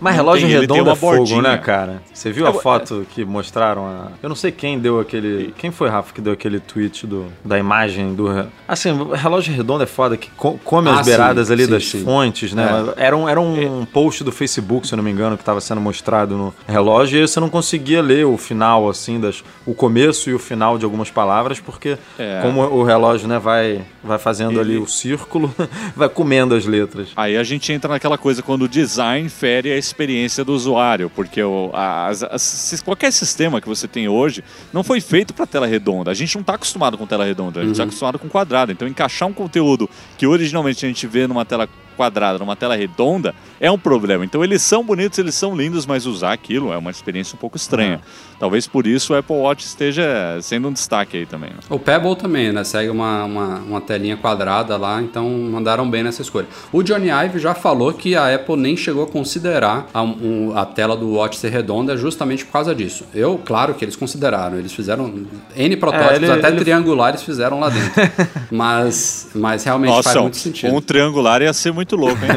Mas mas relógio tem, redondo é fogo, né, cara? Você viu a foto que mostraram? A... Eu não sei quem deu aquele. Quem foi, Rafa, que deu aquele tweet do, da imagem do. Assim, relógio redondo é foda, que come as ah, beiradas sim, ali sim, das sim. fontes, né? É. Era um, era um é. post do Facebook, se eu não me engano, que estava sendo mostrado no relógio, e aí você não conseguia ler o final, assim, das, o começo e o final de algumas palavras, porque é. como o relógio né, vai, vai fazendo Ele... ali o círculo, [laughs] vai comendo as letras. Aí a gente entra naquela coisa quando o design fere a experiência do usuário, porque o, as, as, qualquer sistema que você tem hoje não foi feito para tela redonda. A gente não está acostumado com tela redonda, a gente está uhum. acostumado com quadrado. Então, encaixar um conteúdo que originalmente a gente vê numa tela quadrada numa tela redonda é um problema. Então eles são bonitos, eles são lindos, mas usar aquilo é uma experiência um pouco estranha. Uhum. Talvez por isso o Apple Watch esteja sendo um destaque aí também. Né? O Pebble também, né? Segue uma, uma, uma, telinha quadrada lá, então mandaram bem nessa escolha. O Johnny Ive já falou que a Apple nem chegou a considerar a, um, a tela do Watch ser redonda justamente por causa disso. Eu, claro que eles consideraram, eles fizeram N protótipos, é, ele, até ele... triangulares fizeram lá dentro. [laughs] mas, mas realmente Nossa, faz muito sentido. Um triangular ia ser muito muito louco, hein?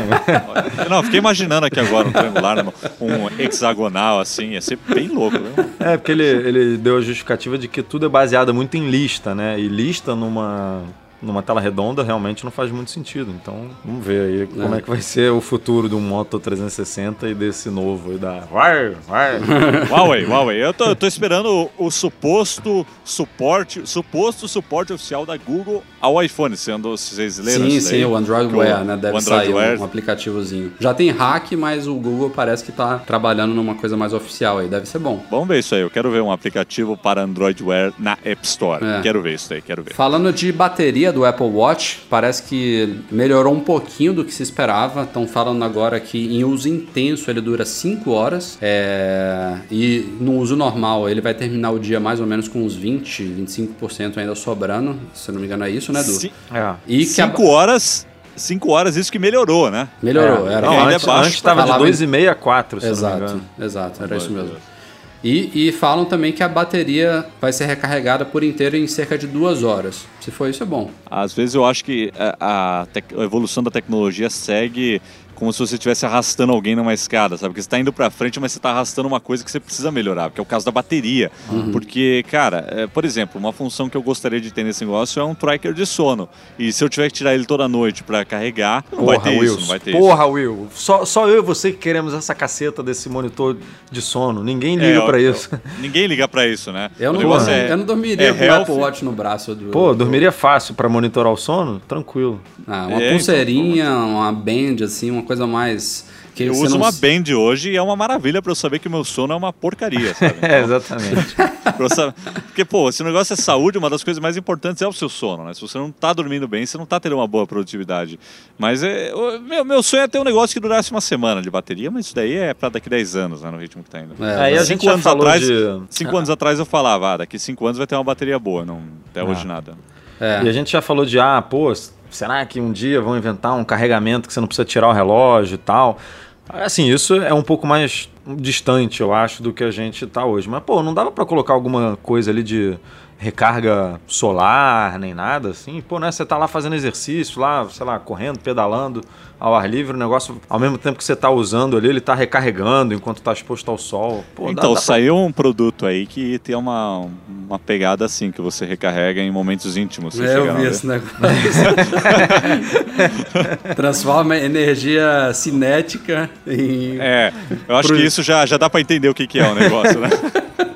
[laughs] Não, fiquei imaginando aqui agora um triangular, né, um hexagonal, assim, ia ser bem louco. Né? É, porque ele, ele deu a justificativa de que tudo é baseado muito em lista, né? E lista numa numa tela redonda realmente não faz muito sentido. Então, vamos ver aí como é, é que vai ser o futuro do Moto 360 e desse novo aí da [laughs] Huawei, Huawei. Eu tô, eu tô esperando o, o, suposto suporte, suposto suporte oficial da Google ao iPhone, sendo vocês leram Sim, sim, o Android Wear, né? Deve sair um, um, aplicativozinho. Já tem hack, mas o Google parece que tá trabalhando numa coisa mais oficial aí, deve ser bom. Vamos ver isso aí. Eu quero ver um aplicativo para Android Wear na App Store. É. Quero ver isso aí, quero ver. Falando de bateria bateria do Apple Watch parece que melhorou um pouquinho do que se esperava. Estão falando agora que em uso intenso ele dura 5 horas é... e no uso normal ele vai terminar o dia mais ou menos com uns 20, 25% ainda sobrando. Se não me engano é isso, né, Du? Sim. É. E 5 a... horas 5 horas, isso que melhorou, né? Melhorou, é, era. Não, antes, antes estava de 2,5 a 4, se exato, não me engano. Exato, era isso mesmo. E, e, falam também que a bateria vai ser recarregada por inteiro em cerca de duas horas. Se for isso, é bom. Às vezes eu acho que a, a, a evolução da tecnologia segue como se você estivesse arrastando alguém numa escada, sabe? Porque você tá indo pra frente, mas você tá arrastando uma coisa que você precisa melhorar, que é o caso da bateria. Porque, cara, é, por exemplo, uma função que eu gostaria de ter nesse negócio é um tracker de sono. E se eu tiver que tirar ele toda noite pra carregar, não vai ter Will. isso, não vai ter Porra, Will. Só, só eu e você que queremos essa caceta desse monitor de sono. Ninguém isso. liga É, pra ó, isso. Ninguém liga pra isso, né? Eu não, negócio eu não dormiria é com o health. Apple Watch no braço. Do, Pô, do- dormiria fácil pra monitorar o sono? Tranquilo. Ah, uma É, pulseirinha, uma band, assim, uma coisa mais... Que Eu uso não uma band hoje e é uma maravilha pra eu saber que o meu sono é uma porcaria, sabe? [laughs] É, exatamente. [laughs] Pra eu saber- Porque, pô, se o negócio é saúde, uma das coisas mais importantes é o seu sono, né? Se você não tá dormindo bem, você não tá tendo uma boa produtividade. Mas é, o- meu, meu sonho é ter um negócio que durasse uma semana de bateria, mas isso daí é pra daqui 10 anos, né? No ritmo que tá indo. É, Aí a mas- gente cinco anos falou atrás, de... cinco anos atrás eu falava, ah, daqui cinco anos vai ter uma bateria boa. Não, até hoje Ah. nada. é. E a gente já falou de, ah, pô, será que um dia vão inventar um carregamento que você não precisa tirar o relógio e tal? Assim, isso é um pouco mais distante, eu acho, do que a gente tá hoje. Mas, pô, não dava pra colocar alguma coisa ali de recarga solar, nem nada, assim? Pô, né, você tá lá fazendo exercício, lá, sei lá, correndo, pedalando ao ar livre, o negócio, ao mesmo tempo que você tá usando ali, ele tá recarregando enquanto tá exposto ao sol. Pô, dá- então, dá pra- saiu um produto aí que tem uma, uma pegada assim, que você recarrega em momentos íntimos. É, eu vi esse negócio. [laughs] Transforma energia cinética em. É, eu acho Pro- que isso já, já dá pra entender o que, que é o negócio, né? [laughs]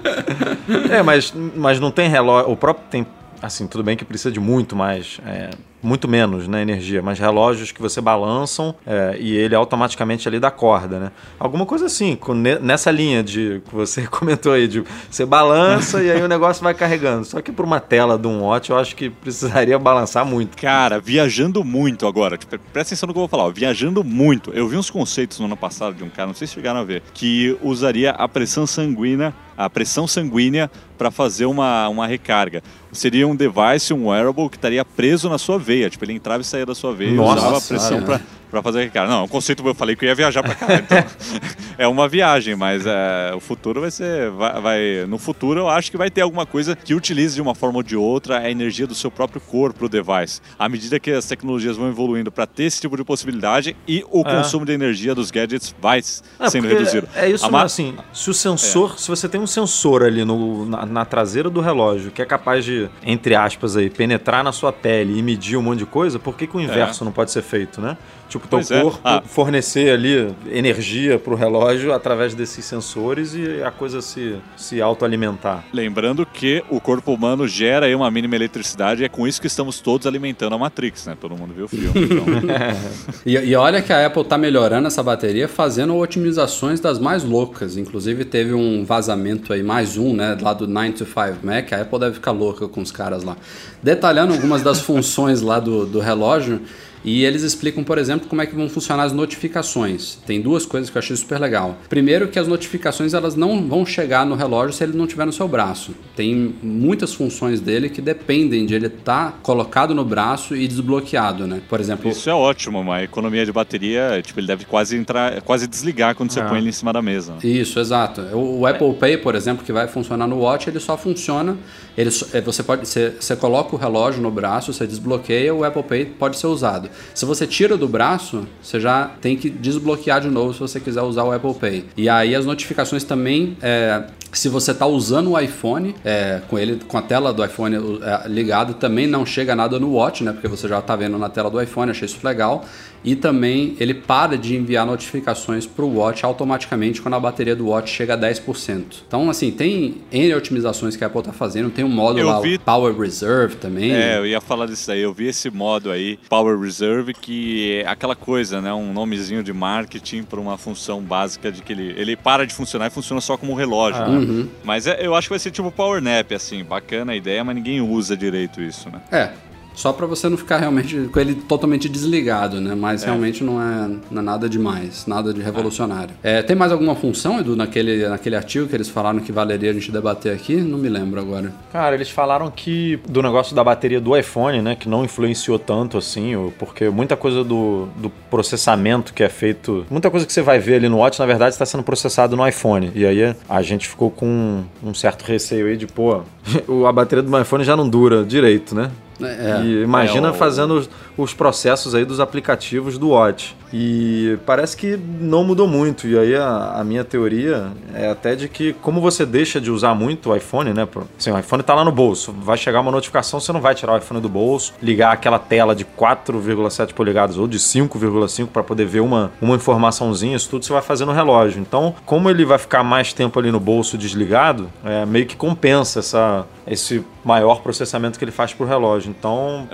É, mas, mas não tem relógio. O próprio tem. Assim, tudo bem que precisa de muito mais. é, muito menos né, energia, mas relógios que você balançam é, e ele automaticamente ali dá corda, né? Alguma coisa assim, com ne- nessa linha de que você [laughs] comentou aí, de você balança e aí o negócio vai carregando. Só que por uma tela de um watch eu acho que precisaria balançar muito. Cara, viajando muito agora. Tipo, presta atenção no que eu vou falar. ó, Viajando muito. Eu vi uns conceitos no ano passado de um cara, não sei se chegaram a ver, que usaria a pressão sanguínea, a pressão sanguínea para fazer uma, uma recarga. Seria um device, um wearable que estaria preso na sua veia. Tipo, ele entrava e saía da sua veia e Nossa usava a pressão para para fazer a recarga. Não, é um conceito eu falei que eu ia viajar para cá. Então, [laughs] é uma viagem, mas é, o futuro vai ser. Vai, vai- no futuro eu acho que vai ter alguma coisa que utilize de uma forma ou de outra a energia do seu próprio corpo, o device. À medida que as tecnologias vão evoluindo para ter esse tipo de possibilidade e o É. consumo de energia dos gadgets vai É, sendo reduzido. É isso, ma- mas assim, se o sensor, se você tem um sensor ali no- na, na traseira do relógio que é capaz de, entre aspas aí, penetrar na sua pele e medir um monte de coisa, por que, que o inverso não pode ser feito, né? Tipo, teu Pois é. corpo Ah. fornecer ali energia pro relógio através desses sensores e a coisa se, se autoalimentar. Lembrando que o corpo humano gera aí uma mínima eletricidade e é com isso que estamos todos alimentando a Matrix, né? Todo mundo viu o filme. Então, [laughs] E, e olha que a Apple tá melhorando essa bateria fazendo otimizações das mais loucas. Inclusive teve um vazamento aí, mais um, né, lá do 9 to 5 Mac. A Apple deve ficar louca com os caras lá. Detalhando algumas das funções lá do, do relógio. E eles explicam, por exemplo, como é que vão funcionar as notificações. Tem duas coisas que eu achei super legal. Primeiro que as notificações elas não vão chegar no relógio se ele não estiver no seu braço. Tem muitas funções dele que dependem de ele estar colocado no braço e desbloqueado, né? Por exemplo, isso é ótimo, uma economia de bateria, tipo, ele deve quase entrar, quase desligar quando você Ah. põe ele em cima da mesa. né? Isso, exato. O, o Apple Pay, por exemplo, que vai funcionar no Watch, ele só funciona. Ele, só- é, você pode, você, você coloca o relógio no braço, você desbloqueia, o Apple Pay pode ser usado. Se você tira do braço, você já tem que desbloquear de novo se você quiser usar o Apple Pay. E aí as notificações também, é, se você está usando o iPhone, é, com ele, com a tela do iPhone é, ligado, também não chega nada no Watch, né? Porque você já está vendo na tela do iPhone, achei isso legal. E também ele para de enviar notificações para o Watch automaticamente quando a bateria do Watch chega a 10%. Então, assim, tem N otimizações que a Apple está fazendo. Tem um modo Eu lá, vi- Power Reserve também. É, eu ia falar disso aí. Eu vi esse modo aí, Power Reserve, que é aquela coisa, né? Um nomezinho de marketing para uma função básica de que ele, ele para de funcionar e funciona só como relógio. Ah. né? Uhum. Mas é- eu acho que vai ser tipo Power Nap, assim. Bacana a ideia, mas ninguém usa direito isso, né? É. Só para você não ficar realmente com ele totalmente desligado, né? Mas É. realmente não é, não é nada demais, nada de revolucionário. É, tem mais alguma função, Edu, naquele, naquele artigo que eles falaram que valeria a gente debater aqui? Não me lembro agora. Cara, eles falaram que do negócio da bateria do iPhone, né, que não influenciou tanto assim, porque muita coisa do, do processamento que é feito, muita coisa que você vai ver ali no Watch, na verdade, está sendo processado no iPhone. E aí a gente ficou com um certo receio aí de, pô, [laughs] a bateria do meu iPhone já não dura direito, né? É, E imagina É, o- fazendo os, os processos aí dos aplicativos do Watch. E parece que não mudou muito. E aí a, a minha teoria é até de que, como você deixa de usar muito o iPhone, né? Assim, o iPhone tá lá no bolso, vai chegar uma notificação, você não vai tirar o iPhone do bolso, ligar aquela tela de 4,7 polegadas ou de 5,5 para poder ver uma, uma informaçãozinha, isso tudo você vai fazer no relógio. Então, como ele vai ficar mais tempo ali no bolso desligado, é, meio que compensa essa, esse maior processamento que ele faz pro relógio. Então,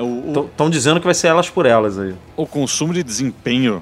estão É, dizendo que vai ser elas por elas aí. O consumo de desempenho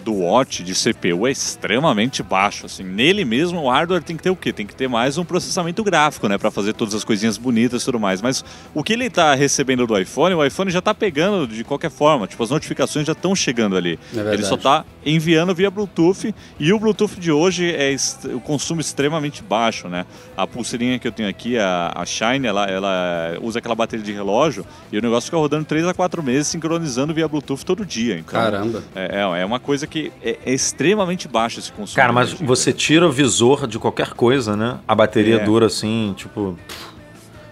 do Watch de CPU é extremamente baixo. Assim, nele mesmo, o hardware tem que ter o quê? Tem que ter mais um processamento gráfico, né, para fazer todas as coisinhas bonitas e tudo mais. Mas o que ele tá recebendo do iPhone, o iPhone já tá pegando de qualquer forma. Tipo, as notificações já estão chegando ali. É ele só tá enviando via Bluetooth e o Bluetooth de hoje é o consumo extremamente baixo, né? A pulseirinha que eu tenho aqui, a, a Shine, ela, ela usa aquela bateria de relógio e o negócio fica rodando 3 a 4 meses sincronizando via Bluetooth todo dia. Então, Caramba. é, é é uma coisa que é, é extremamente baixo esse consumo. Cara, mas você tira o visor de qualquer coisa, né? A bateria É. dura assim, tipo.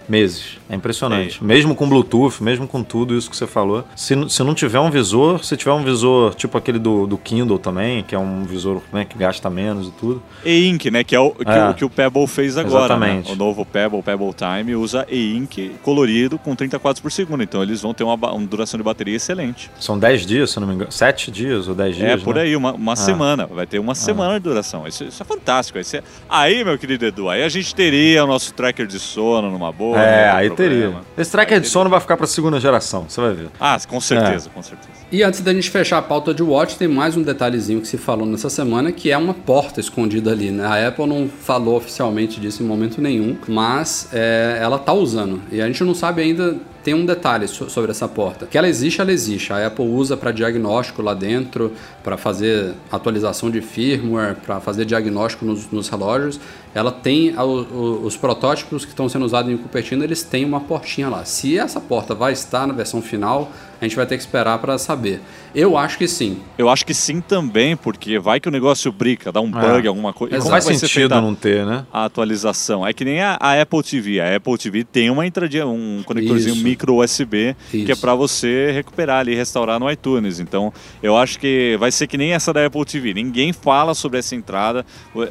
Meses. É impressionante. Mesmo com Bluetooth, mesmo com tudo isso que você falou. Se, se não tiver um visor, se tiver um visor tipo aquele do, do Kindle também, que é um visor né, que gasta menos e tudo. E-Ink, né? Que é o que, É. o que o Pebble fez agora. Exatamente. Né? O novo Pebble, Pebble Time, usa E-Ink colorido com 30 quadros por segundo. Então eles vão ter uma, uma duração de bateria excelente. São 10 dias, se eu não me engano. 7 dias ou 10 dias. é, por né? aí, uma, uma semana. Vai ter uma semana de duração. Isso, isso é fantástico. Isso é- Aí, meu querido Edu, aí a gente teria o nosso tracker de sono numa boa. É, aí problema. teria. Esse tracker de sono vai ficar pra segunda geração, você vai ver. Ah, com É. certeza, com certeza. E antes da gente fechar a pauta de Watch, tem mais um detalhezinho que se falou nessa semana, que é uma porta escondida ali, né? A Apple não falou oficialmente disso em momento nenhum, mas é, ela tá usando. E a gente não sabe ainda, tem um detalhe so- sobre essa porta. Que ela existe, ela existe. A Apple usa para diagnóstico lá dentro, para fazer atualização de firmware, para fazer diagnóstico nos, nos relógios. Ela tem a- o- os protótipos que estão sendo usados em Cupertino, eles têm uma portinha lá. Se essa porta vai estar na versão final, a gente vai ter que esperar para saber. Eu acho que sim. Eu acho que sim também, porque vai que o negócio brica, dá um bug, É. alguma coisa. Não Como Não faz vai ser sentido feita não ter, né? a atualização. É que nem a, a Apple TV. A Apple TV tem uma entradinha, um conectorzinho Isso. micro USB que é Isso. para você recuperar ali, restaurar no iTunes. Então, eu acho que vai ser que nem essa da Apple TV. Ninguém fala sobre essa entrada,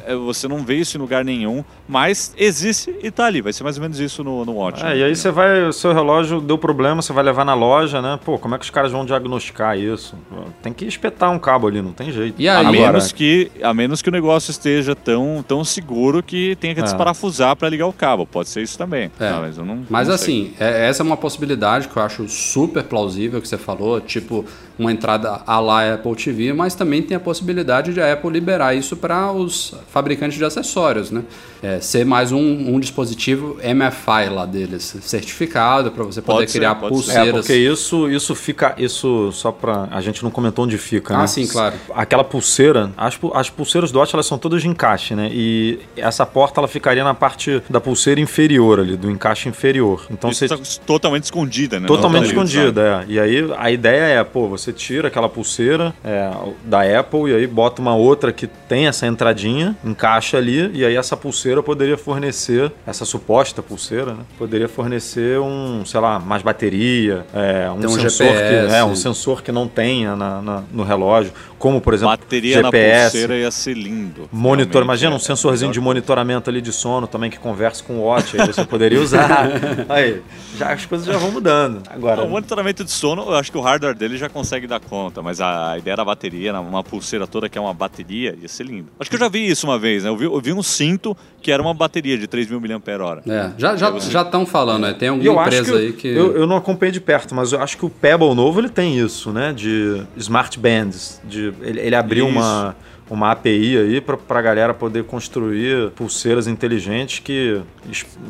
é, você não vê isso em lugar nenhum, mas existe e tá ali. Vai ser mais ou menos isso no, no Watch. É, na e aí você vai, o seu relógio deu problema, você vai levar na loja, né? Pô, como é que os caras vão diagnosticar isso? Tem que espetar um cabo ali, não tem jeito. E A aí, Agora- menos, que, a menos que o negócio esteja tão, tão seguro que tenha que É. desparafusar para ligar o cabo. Pode ser isso também. É. Ah, mas eu não, Mas não assim, é- essa é uma possibilidade que eu acho super plausível que você falou, tipo uma entrada à la Apple TV, mas também tem a possibilidade de a Apple liberar isso para os fabricantes de acessórios, né? É, ser mais um, um dispositivo MFI lá deles, certificado para você poder Pode ser, criar ser. É, pulseiras. porque isso, isso fica. Isso só pra. A gente não comentou onde fica, né? Ah, sim, claro. Aquela pulseira. As, as pulseiras do Watch elas são todas de encaixe, né? E essa porta ela ficaria na parte da pulseira inferior ali, do encaixe inferior. Então Isso você. tá totalmente escondida, né? Totalmente Não escondida, é. E aí a ideia é, pô, você tira aquela pulseira é, da Apple e aí bota uma outra que tem essa entradinha, encaixa ali, e aí essa pulseira poderia fornecer, essa suposta pulseira, né? Poderia fornecer um, sei lá, mais bateria, é, um, um sensor GPS. que. É, um sensor que não tenha na- na- no relógio, como por exemplo Bateria na GPS. pulseira ia ser lindo. Monitor, imagina é um sensorzinho melhor de monitoramento ali de sono também que conversa com o watch, aí você poderia usar. [laughs] aí, já, as coisas já vão mudando. Agora, o monitoramento de sono, eu acho que o hardware dele já consegue dar conta, mas a ideia da bateria, uma pulseira toda que é uma bateria, ia ser lindo. Acho que eu já vi isso uma vez, né? Eu vi, eu vi um cinto que era uma bateria de 3.000 mAh. É, já já você- já estão falando, né? Tem alguma eu acho empresa que, aí que eu, eu não acompanhei de perto, mas eu acho que o Pebble novo ele tem isso, né? De smart bands. De, ele, ele abriu Isso. uma, uma API aí pra, pra galera poder construir pulseiras inteligentes que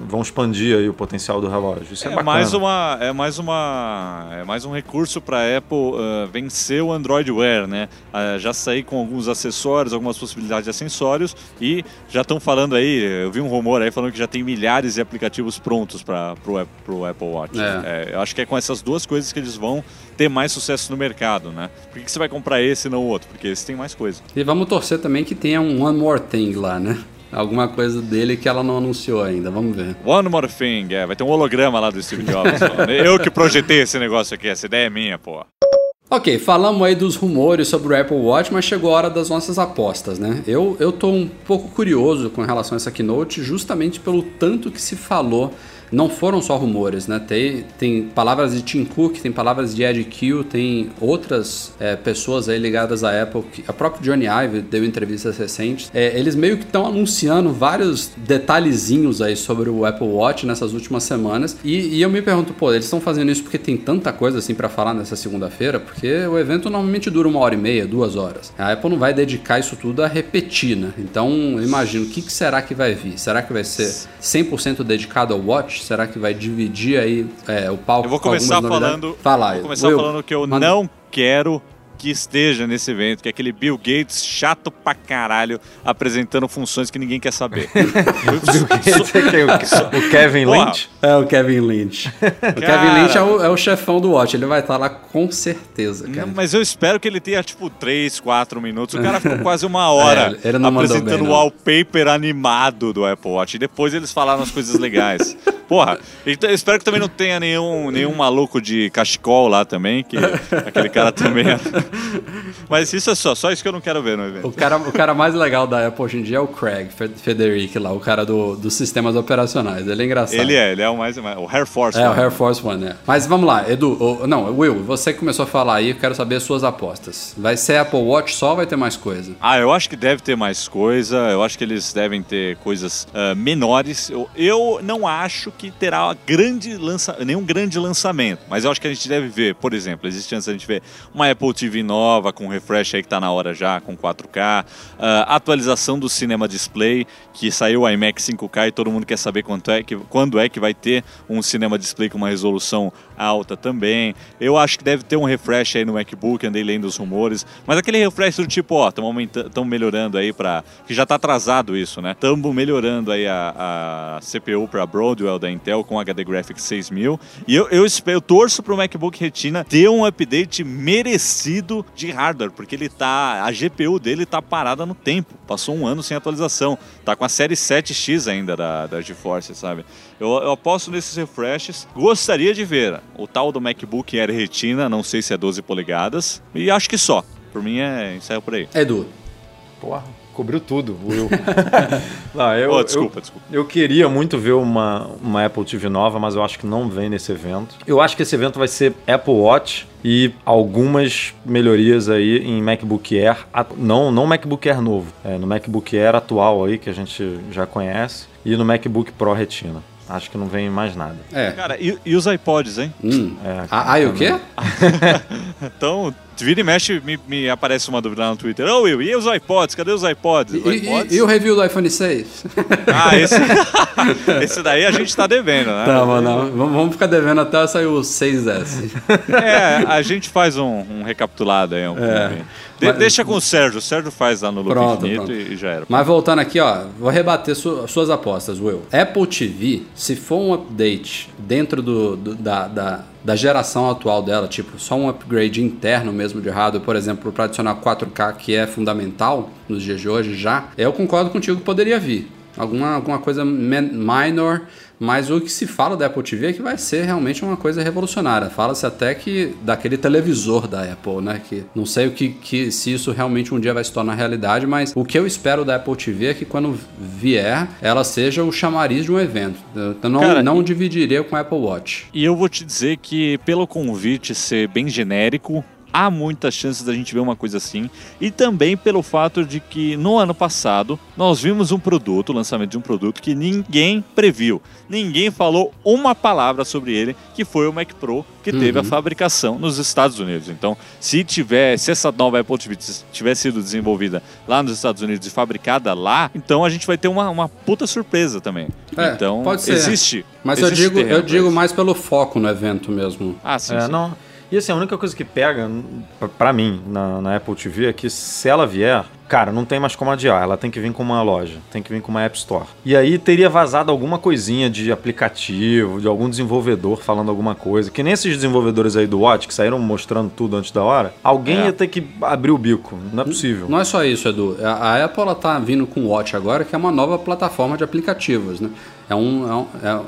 vão expandir aí o potencial do relógio. Isso é, É, bacana. mais uma, é mais uma, é mais um recurso para a Apple ah, vencer o Android Wear, né? Ah, já saí com alguns acessórios, algumas possibilidades de acessórios e já estão falando aí, eu vi um rumor aí falando que já tem milhares de aplicativos prontos para o Apple Watch. É. É, eu acho que é com essas duas coisas que eles vão ter mais sucesso no mercado, né? Por que, você vai comprar esse e não o outro? Porque esse tem mais coisa. E vamos torcer também que tenha um One More Thing lá, né? Alguma coisa dele que ela não anunciou ainda, vamos ver. One more thing, é, vai ter um holograma lá do Steve Jobs. [laughs] eu que projetei esse negócio aqui, essa ideia é minha, pô. Ok, falamos aí dos rumores sobre o Apple Watch, mas chegou a hora das nossas apostas, né? Eu, eu tô um pouco curioso com relação a essa keynote, justamente pelo tanto que se falou não foram só rumores, né? Tem, tem palavras de Tim Cook, tem palavras de Ed Q, tem outras é, pessoas aí ligadas à Apple. Que, a própria Johnny Ive deu entrevistas recentes. É, eles meio que estão anunciando vários detalhezinhos aí sobre o Apple Watch nessas últimas semanas. E, e eu me pergunto, pô, eles estão fazendo isso porque tem tanta coisa assim para falar nessa segunda-feira? Porque o evento normalmente dura uma hora e meia, duas horas. A Apple não vai dedicar isso tudo a repetir, né? Então, eu imagino, o que, que será que vai vir? Será que vai ser 100% dedicado ao Watch? Será que vai dividir aí é, o palco? Eu vou começar falando. Fala, vou começar Will, falando que eu manda- não quero que esteja nesse evento, que é aquele Bill Gates chato pra caralho apresentando funções que ninguém quer saber. [laughs] É o, o Kevin Porra, Lynch? É o Kevin Lynch. O Kevin Lynch é o, é o chefão do Watch. Ele vai estar lá com certeza, cara. Não, mas eu espero que ele tenha, tipo, 3, 4 minutos. O cara ficou [laughs] quase uma hora É, ele não mandou apresentando bem, o wallpaper animado do Apple Watch. E depois eles falaram as coisas legais. [laughs] Porra, então eu espero que também não tenha nenhum, nenhum maluco de cachecol lá também, que aquele cara também é... [laughs] Mas isso é só, só isso que eu não quero ver no evento. O cara, o cara mais legal da Apple hoje em dia é o Craig Fe- Federici lá, o cara do, dos sistemas operacionais. Ele é engraçado. Ele é, ele é o mais... O Air Force. É, o. Air Force One, é. Mas vamos lá, Edu. o- não, Will, você que começou a falar aí, eu quero saber as suas apostas. Vai ser Apple Watch só ou vai ter mais coisa? Ah, eu acho que deve ter mais coisa. Eu acho que eles devem ter coisas ah, menores. Eu, eu não acho que terá grande lança, nenhum grande lançamento. Mas eu acho que a gente deve ver, por exemplo, existe antes a gente ver uma Apple TV nova com refresh aí que tá na hora já, com 4K. ah, atualização do Cinema Display, que saiu o iMac 5K e todo mundo quer saber quanto é que, quando é que vai ter um Cinema Display com uma resolução alta também. Eu acho que deve ter um refresh aí no MacBook, andei lendo os rumores. Mas aquele refresh do tipo, ó, estamos melhorando aí para Que já tá atrasado isso, né? Estamos melhorando aí a, a CPU para Broadwell da Intel com HD Graphics 6000. E eu, eu, eu torço pro MacBook Retina ter um update merecido de hardware, porque ele tá. A GPU dele tá parada no tempo. Passou um ano sem atualização. Tá com a série 7X ainda da, da GeForce, sabe? Eu, eu aposto nesses refreshes. Gostaria de ver o tal do MacBook Air Retina, não sei se é 12 polegadas. E acho que só. Por mim é ensaio por aí. Edu. Porra, cobriu tudo, Will. [laughs] Não, eu, Oh, eu- desculpa, desculpa. Eu queria muito ver uma, uma Apple TV nova, mas eu acho que não vem nesse evento. Eu acho que esse evento vai ser Apple Watch e algumas melhorias aí em MacBook Air. Não, não MacBook Air novo, é no MacBook Air atual aí, que a gente já conhece, e no MacBook Pro Retina. Acho que não vem mais nada. É. Cara, e, e os iPods, hein? Hum. É, Ah, ah, e o quê? [laughs] Então, vira e mexe, me, me aparece uma dúvida lá no Twitter. Ô, Will, e os iPods? Cadê os iPods? E, Os e- iPods? e o review do iPhone 6? [laughs] Ah, esse... [laughs] esse daí a gente tá devendo, né? Tá, mano. Vamos vamos ficar devendo até sair o 6S. É, a gente faz um, um recapitulado aí. Um, É. De- deixa com o Sérgio. O Sérgio faz lá no Loop Pronto, Infinito pronto. E, já era. Mas voltando aqui, ó, vou rebater su- suas apostas, Will. Apple TV, se for um update dentro do, do- da, da, da geração atual dela, tipo, só um upgrade interno mesmo de hardware, por exemplo, para adicionar 4K, que é fundamental nos dias de hoje já, eu concordo contigo que poderia vir. Alguma, alguma coisa minor, mas o que se fala da Apple TV é que vai ser realmente uma coisa revolucionária. Fala-se até que daquele televisor da Apple, né? Que não sei o que, que se isso realmente um dia vai se tornar realidade, mas o que eu espero da Apple TV é que quando vier, ela seja o chamariz de um evento. Eu não, Cara, não dividiria com a Apple Watch. E eu vou te dizer que, pelo convite ser bem genérico, há muitas chances da gente ver uma coisa assim. E também pelo fato de que no ano passado nós vimos um produto, o lançamento de um produto que ninguém previu. Ninguém falou uma palavra sobre ele, que foi o Mac Pro, que teve a fabricação nos Estados Unidos. Então, se tiver, se essa nova Apple TV tiver sido desenvolvida lá nos Estados Unidos e fabricada lá, então a gente vai ter uma, uma puta surpresa também. É, então, pode ser. existe. Mas eu existe digo, terreno eu digo mais pelo foco no evento mesmo. Ah, sim, É, sim. não. E assim, a única coisa que pega, pra- pra mim, na, na Apple TV é que se ela vier, cara, não tem mais como adiar, ela tem que vir com uma loja, tem que vir com uma App Store. E aí teria vazado alguma coisinha de aplicativo, de algum desenvolvedor falando alguma coisa, que nem esses desenvolvedores aí do Watch que saíram mostrando tudo antes da hora, alguém É. ia ter que abrir o bico, não é possível. Não é só isso, Edu. A, a Apple ela tá vindo com o Watch agora, que é uma nova plataforma de aplicativos, né? É um, é um-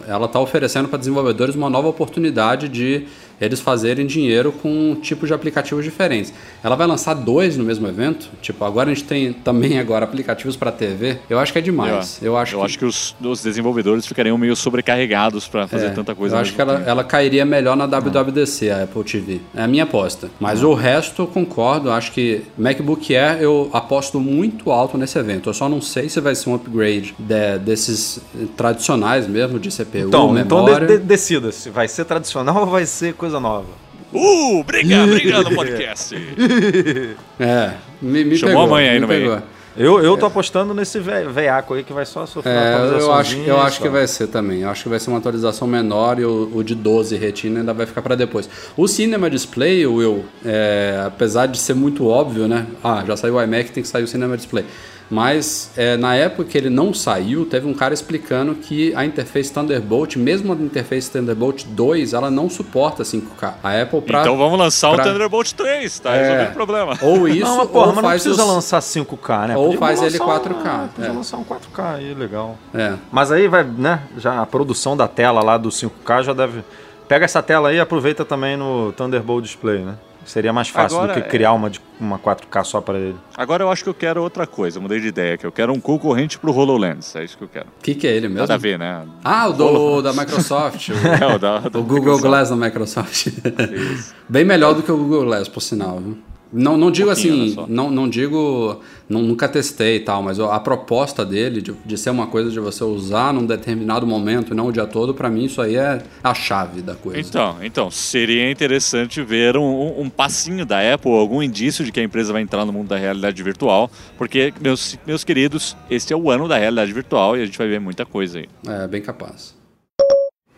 é- ela está oferecendo para desenvolvedores uma nova oportunidade de eles fazerem dinheiro com tipos de aplicativos diferentes. Ela vai lançar dois no mesmo evento. Tipo, agora a gente tem também agora aplicativos para TV. Eu acho que é demais. Eu, acho eu que, acho que os, os desenvolvedores ficariam meio sobrecarregados para fazer é, tanta coisa. Eu acho que ela, ela cairia melhor na WWDC, a Apple TV. É a minha aposta. Mas o resto eu concordo. Acho que MacBook Air eu aposto muito alto nesse evento. Eu só não sei se vai ser um upgrade de- desses tradicionais mesmo, de CPU, Então, então memória. de- de- decida se vai ser tradicional [laughs] ou vai ser coisa nova. Uh, briga, briga no [laughs] podcast. [laughs] É, me, me Chamou pegou. a mãe aí me no meio. pegou. Eu, eu tô apostando nesse ve- veiaco aí que vai só sofrer uma É, eu acho, eu acho só. que vai ser também. Eu acho que vai ser uma atualização menor e o, o de 12 retina ainda vai ficar para depois. O Cinema Display, Will, é, apesar de ser muito óbvio, né? Ah, já saiu o iMac, tem que sair o Cinema Display. Mas é, na época que ele não saiu, teve um cara explicando que a interface Thunderbolt, mesmo a interface Thunderbolt 2, ela não suporta 5K. A Apple pra, então vamos lançar pra- o Thunderbolt 3, tá É. resolvendo o problema. ou isso, Não, mas, porra, ou mas não faz precisa os- lançar 5K, né? ou Podia faz ele lançar 4K, Um, podia é. lançar um 4K aí, legal. É. Mas aí vai, né? Já a produção da tela lá do 5K já deve. Pega essa tela aí e aproveita também no Thunderbolt Display, né? Seria mais fácil Agora, do que é- criar uma, de- uma 4K só para ele. Agora eu acho que eu quero outra coisa, mudei de ideia, que eu quero um concorrente pro HoloLens, é isso que eu quero. O que, que é ele mesmo? Nada a ver, né? Ah, o do, da Microsoft. o- [laughs] É, o da, da O Google Microsoft. Glass da Microsoft. [laughs] Bem melhor do que o Google Glass, por sinal. Viu? Não, não digo pouquinho, assim, só. não, não digo, não, nunca testei e tal, mas a proposta dele de, de ser uma coisa de você usar num determinado momento e não o dia todo, pra mim isso aí é a chave da coisa. Então, então, seria interessante ver um, um- um passinho da Apple, algum indício de que a empresa vai entrar no mundo da realidade virtual, porque, meus, meus queridos, este é o ano da realidade virtual e a gente vai ver muita coisa aí. É, bem capaz.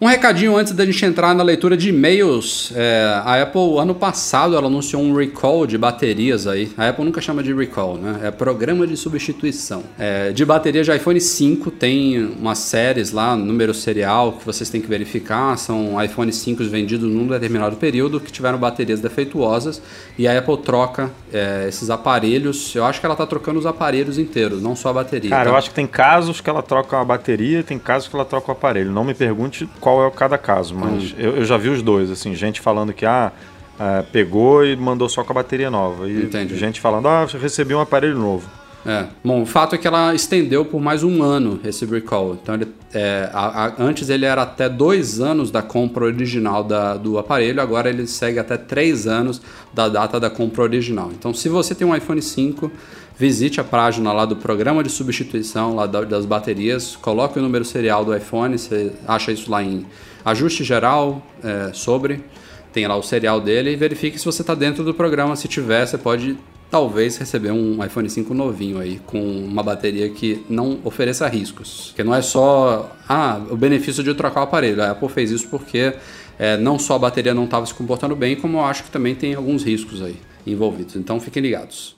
Um recadinho antes da gente entrar na leitura de e-mails. É, a Apple, ano passado, ela anunciou um recall de baterias aí. A Apple nunca chama de recall, né? É programa de substituição. É, de bateria de iPhone 5, tem umas séries lá, número serial, que vocês têm que verificar. São iPhone 5 vendidos num determinado período que tiveram baterias defeituosas. E a Apple troca é, esses aparelhos. Eu acho que ela tá trocando os aparelhos inteiros, não só a bateria. Cara, tá? eu acho que tem casos que ela troca a bateria e tem casos que ela troca o aparelho. Não me pergunte qual é cada caso, mas eu, eu já vi os dois, assim, gente falando que ah, é, pegou e mandou só com a bateria nova. E Entendi. gente falando, ah, recebi um aparelho novo. É. Bom, o fato é que ela estendeu por mais um ano esse recall. Então, ele, é, a- a- antes ele era até dois anos da compra original da- do aparelho, agora ele segue até três anos da data da compra original. Então, se você tem um iPhone 5, visite a página lá do programa de substituição lá da- das baterias, coloque o número serial do iPhone, você acha isso lá em ajuste geral, é, sobre, tem lá o serial dele e verifique se você está dentro do programa. Se tiver, você pode talvez receber um iPhone 5 novinho aí, com uma bateria que não ofereça riscos. Porque não é só ah, o benefício de trocar o aparelho. A Apple fez isso porque é, não só a bateria não estava se comportando bem, como eu acho que também tem alguns riscos aí envolvidos. Então fiquem ligados.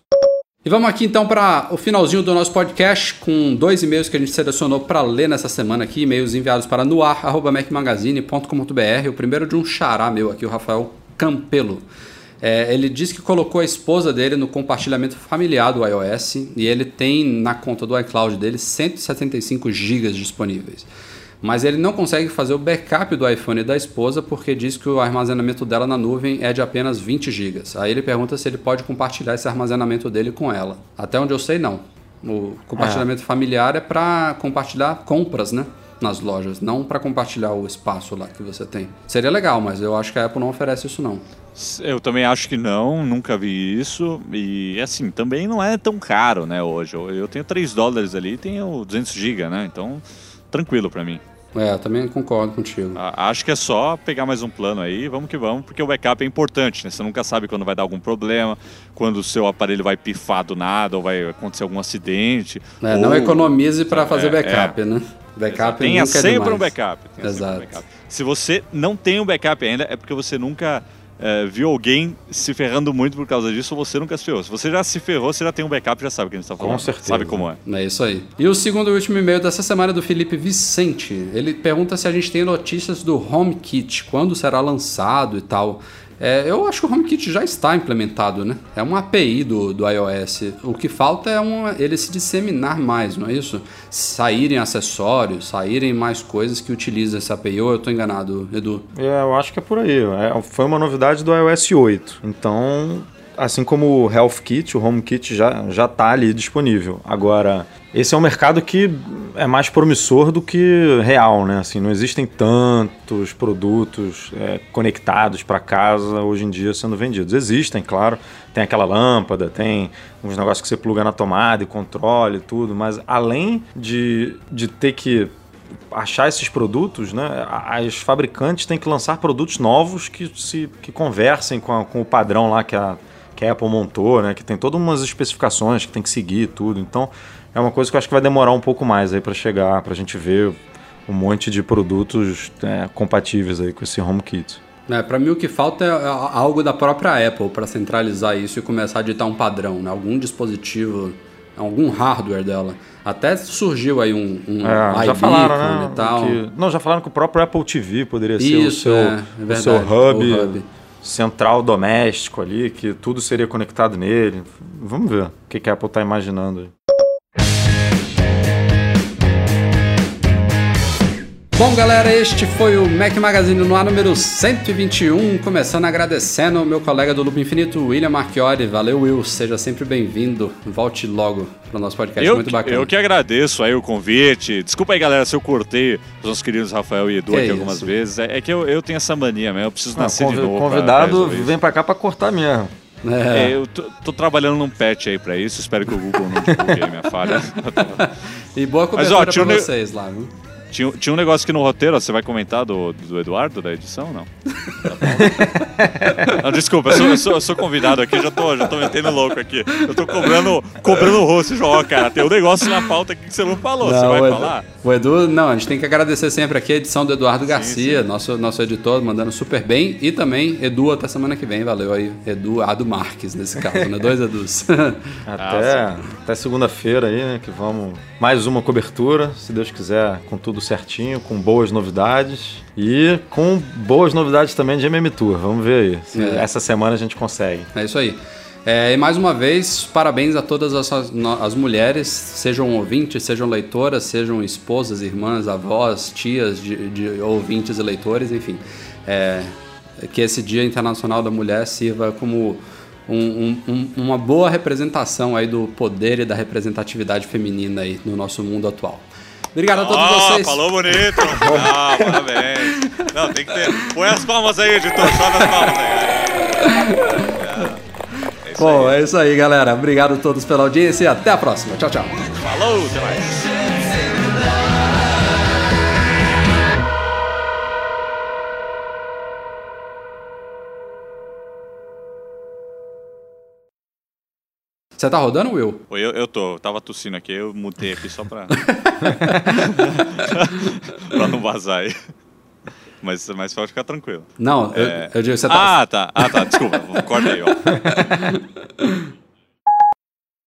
E vamos aqui então para o finalzinho do nosso podcast com dois e-mails que a gente selecionou para ler nessa semana aqui, e-mails enviados para noar@macmagazine.com.br. O primeiro de um xará meu aqui, o Rafael Campelo. É, ele diz que colocou a esposa dele no compartilhamento familiar do iOS e ele tem na conta do iCloud dele 175 GB disponíveis. Mas ele não consegue fazer o backup do iPhone da esposa porque diz que o armazenamento dela na nuvem é de apenas 20 GB. Aí ele pergunta se ele pode compartilhar esse armazenamento dele com ela. Até onde eu sei, não. O compartilhamento familiar é para compartilhar compras, né? Nas lojas, não para compartilhar o espaço lá que você tem. Seria legal, mas eu acho que a Apple não oferece isso não. Eu também acho que não, nunca vi isso. E assim, também não é tão caro, né, hoje. Eu eu tenho 3 dólares ali e tenho 200 GB, né? Então, tranquilo pra mim. É, também concordo contigo. Acho que é só pegar mais um plano aí, vamos que vamos, porque o backup é importante, né? Você nunca sabe quando vai dar algum problema, quando o seu aparelho vai pifar do nada, ou vai acontecer algum acidente. É, ou- não economize para fazer É, backup, é. né? Backup Tenha nunca é sempre um backup. sempre um Exato. backup. Se você não tem um backup ainda, é porque você nunca é, viu alguém se ferrando muito por causa disso, ou você nunca se ferrou. Se você já se ferrou, você já tem um backup, já sabe o que a gente tá falando. Com certeza. Sabe como é. É isso aí. E o segundo e último e-mail dessa semana é do Felipe Vicente. Ele pergunta se a gente tem notícias do HomeKit, quando será lançado e tal. É, eu acho que o HomeKit já está implementado, né? É uma API do, do iOS. O que falta é uma, ele se disseminar mais, não é isso? Saírem acessórios, saírem mais coisas que utilizam essa API. Ou eu estou enganado, Edu? É, eu acho que é por aí. É, foi uma novidade do iOS 8. Então, assim como o Health Kit, o Home Kit já já está ali disponível. Agora, esse é um mercado que é mais promissor do que real, né? Assim, não existem tantos produtos é, conectados para casa hoje em dia sendo vendidos. Existem, claro. Tem aquela lâmpada, tem uns negócios que você pluga na tomada e controle e tudo, mas além de, de ter que achar esses produtos, né, as fabricantes têm que lançar produtos novos que se que conversem com, a, com o padrão lá que a, que a Apple montou, né, que tem todas umas especificações que tem que seguir tudo. Então, é uma coisa que eu acho que vai demorar um pouco mais aí para chegar, para a gente ver um monte de produtos é, compatíveis aí com esse HomeKit. É, para mim o que falta é algo da própria Apple para centralizar isso e começar a ditar um padrão, né? Algum dispositivo, algum hardware dela. Até surgiu aí um, um é, já falaram, né, e tal. Que, não, já falaram que o próprio Apple TV poderia ser isso, o seu, é, é verdade, o seu hub, o hub central doméstico ali, que tudo seria conectado nele. Vamos ver o que, que a Apple está imaginando Bom, galera, este foi o Mac Magazine no ar número 121. Começando agradecendo ao meu colega do Loop Infinito, William Marchiori. Valeu, Will. Seja sempre bem-vindo. Volte logo para o nosso podcast. Eu, Muito bacana. Eu que agradeço aí o convite. Desculpa aí, galera, se eu cortei os nossos queridos Rafael e Edu Que aqui isso? algumas vezes. É, é que eu, eu tenho essa mania mesmo. Eu preciso Não, nascer de novo. pra- pra convidado isso. vem pra cá pra cortar mesmo. É. É, eu tô, tô trabalhando num patch aí pra isso. Espero que o Google não divulgue aí minha falha. [laughs] E boa Mas, cobertura ó, para um ne- vocês lá, viu? Tinha, tinha um negócio aqui no roteiro, ó, você vai comentar do, do Eduardo, da edição, não? [laughs] não, desculpa, eu sou, eu, sou, eu sou convidado aqui, já tô, já tô metendo louco aqui. Eu tô cobrando, cobrando o rosto, ó, cara, tem um negócio na pauta aqui que você não falou, você Não, vai o Edu- falar? O Edu, não, a gente tem que agradecer sempre aqui a edição do Eduardo Garcia, Nosso, nosso editor, mandando super bem. E também Edu até semana que vem, valeu aí. Eduardo Marques, nesse caso, né? Dois Edus. [laughs] Até, até segunda-feira aí, né? Que vamos. Mais uma cobertura, se Deus quiser, com tudo certinho, com boas novidades. E com boas novidades também de MM Tour. Vamos ver aí. Se É. essa semana a gente consegue. É isso aí. É, e mais uma vez, parabéns a todas as, as mulheres, sejam ouvintes, sejam leitoras, sejam esposas, irmãs, avós, tias de, de ouvintes e leitores, enfim. É, que esse Dia Internacional da Mulher sirva como um- um- uma boa representação aí do poder e da representatividade feminina aí no nosso mundo atual. Obrigado a todos Ó, vocês. falou bonito. [laughs] Ah, parabéns. Não, tem que ter. Põe as palmas aí, editor. Sobe as palmas aí. É isso Bom, aí. é isso aí, galera. Obrigado a todos pela audiência e até a próxima. Tchau, tchau. Falou, até mais. Você tá rodando, Will? Oi, eu, eu tô, eu tava tossindo aqui, eu mutei aqui só pra. [laughs] pra não vazar aí. Mas, mas pode ficar tranquilo. Não, eu, É. eu digo, você tá. Ah, tá. Ah, tá. Desculpa. Corta aí, ó. [laughs]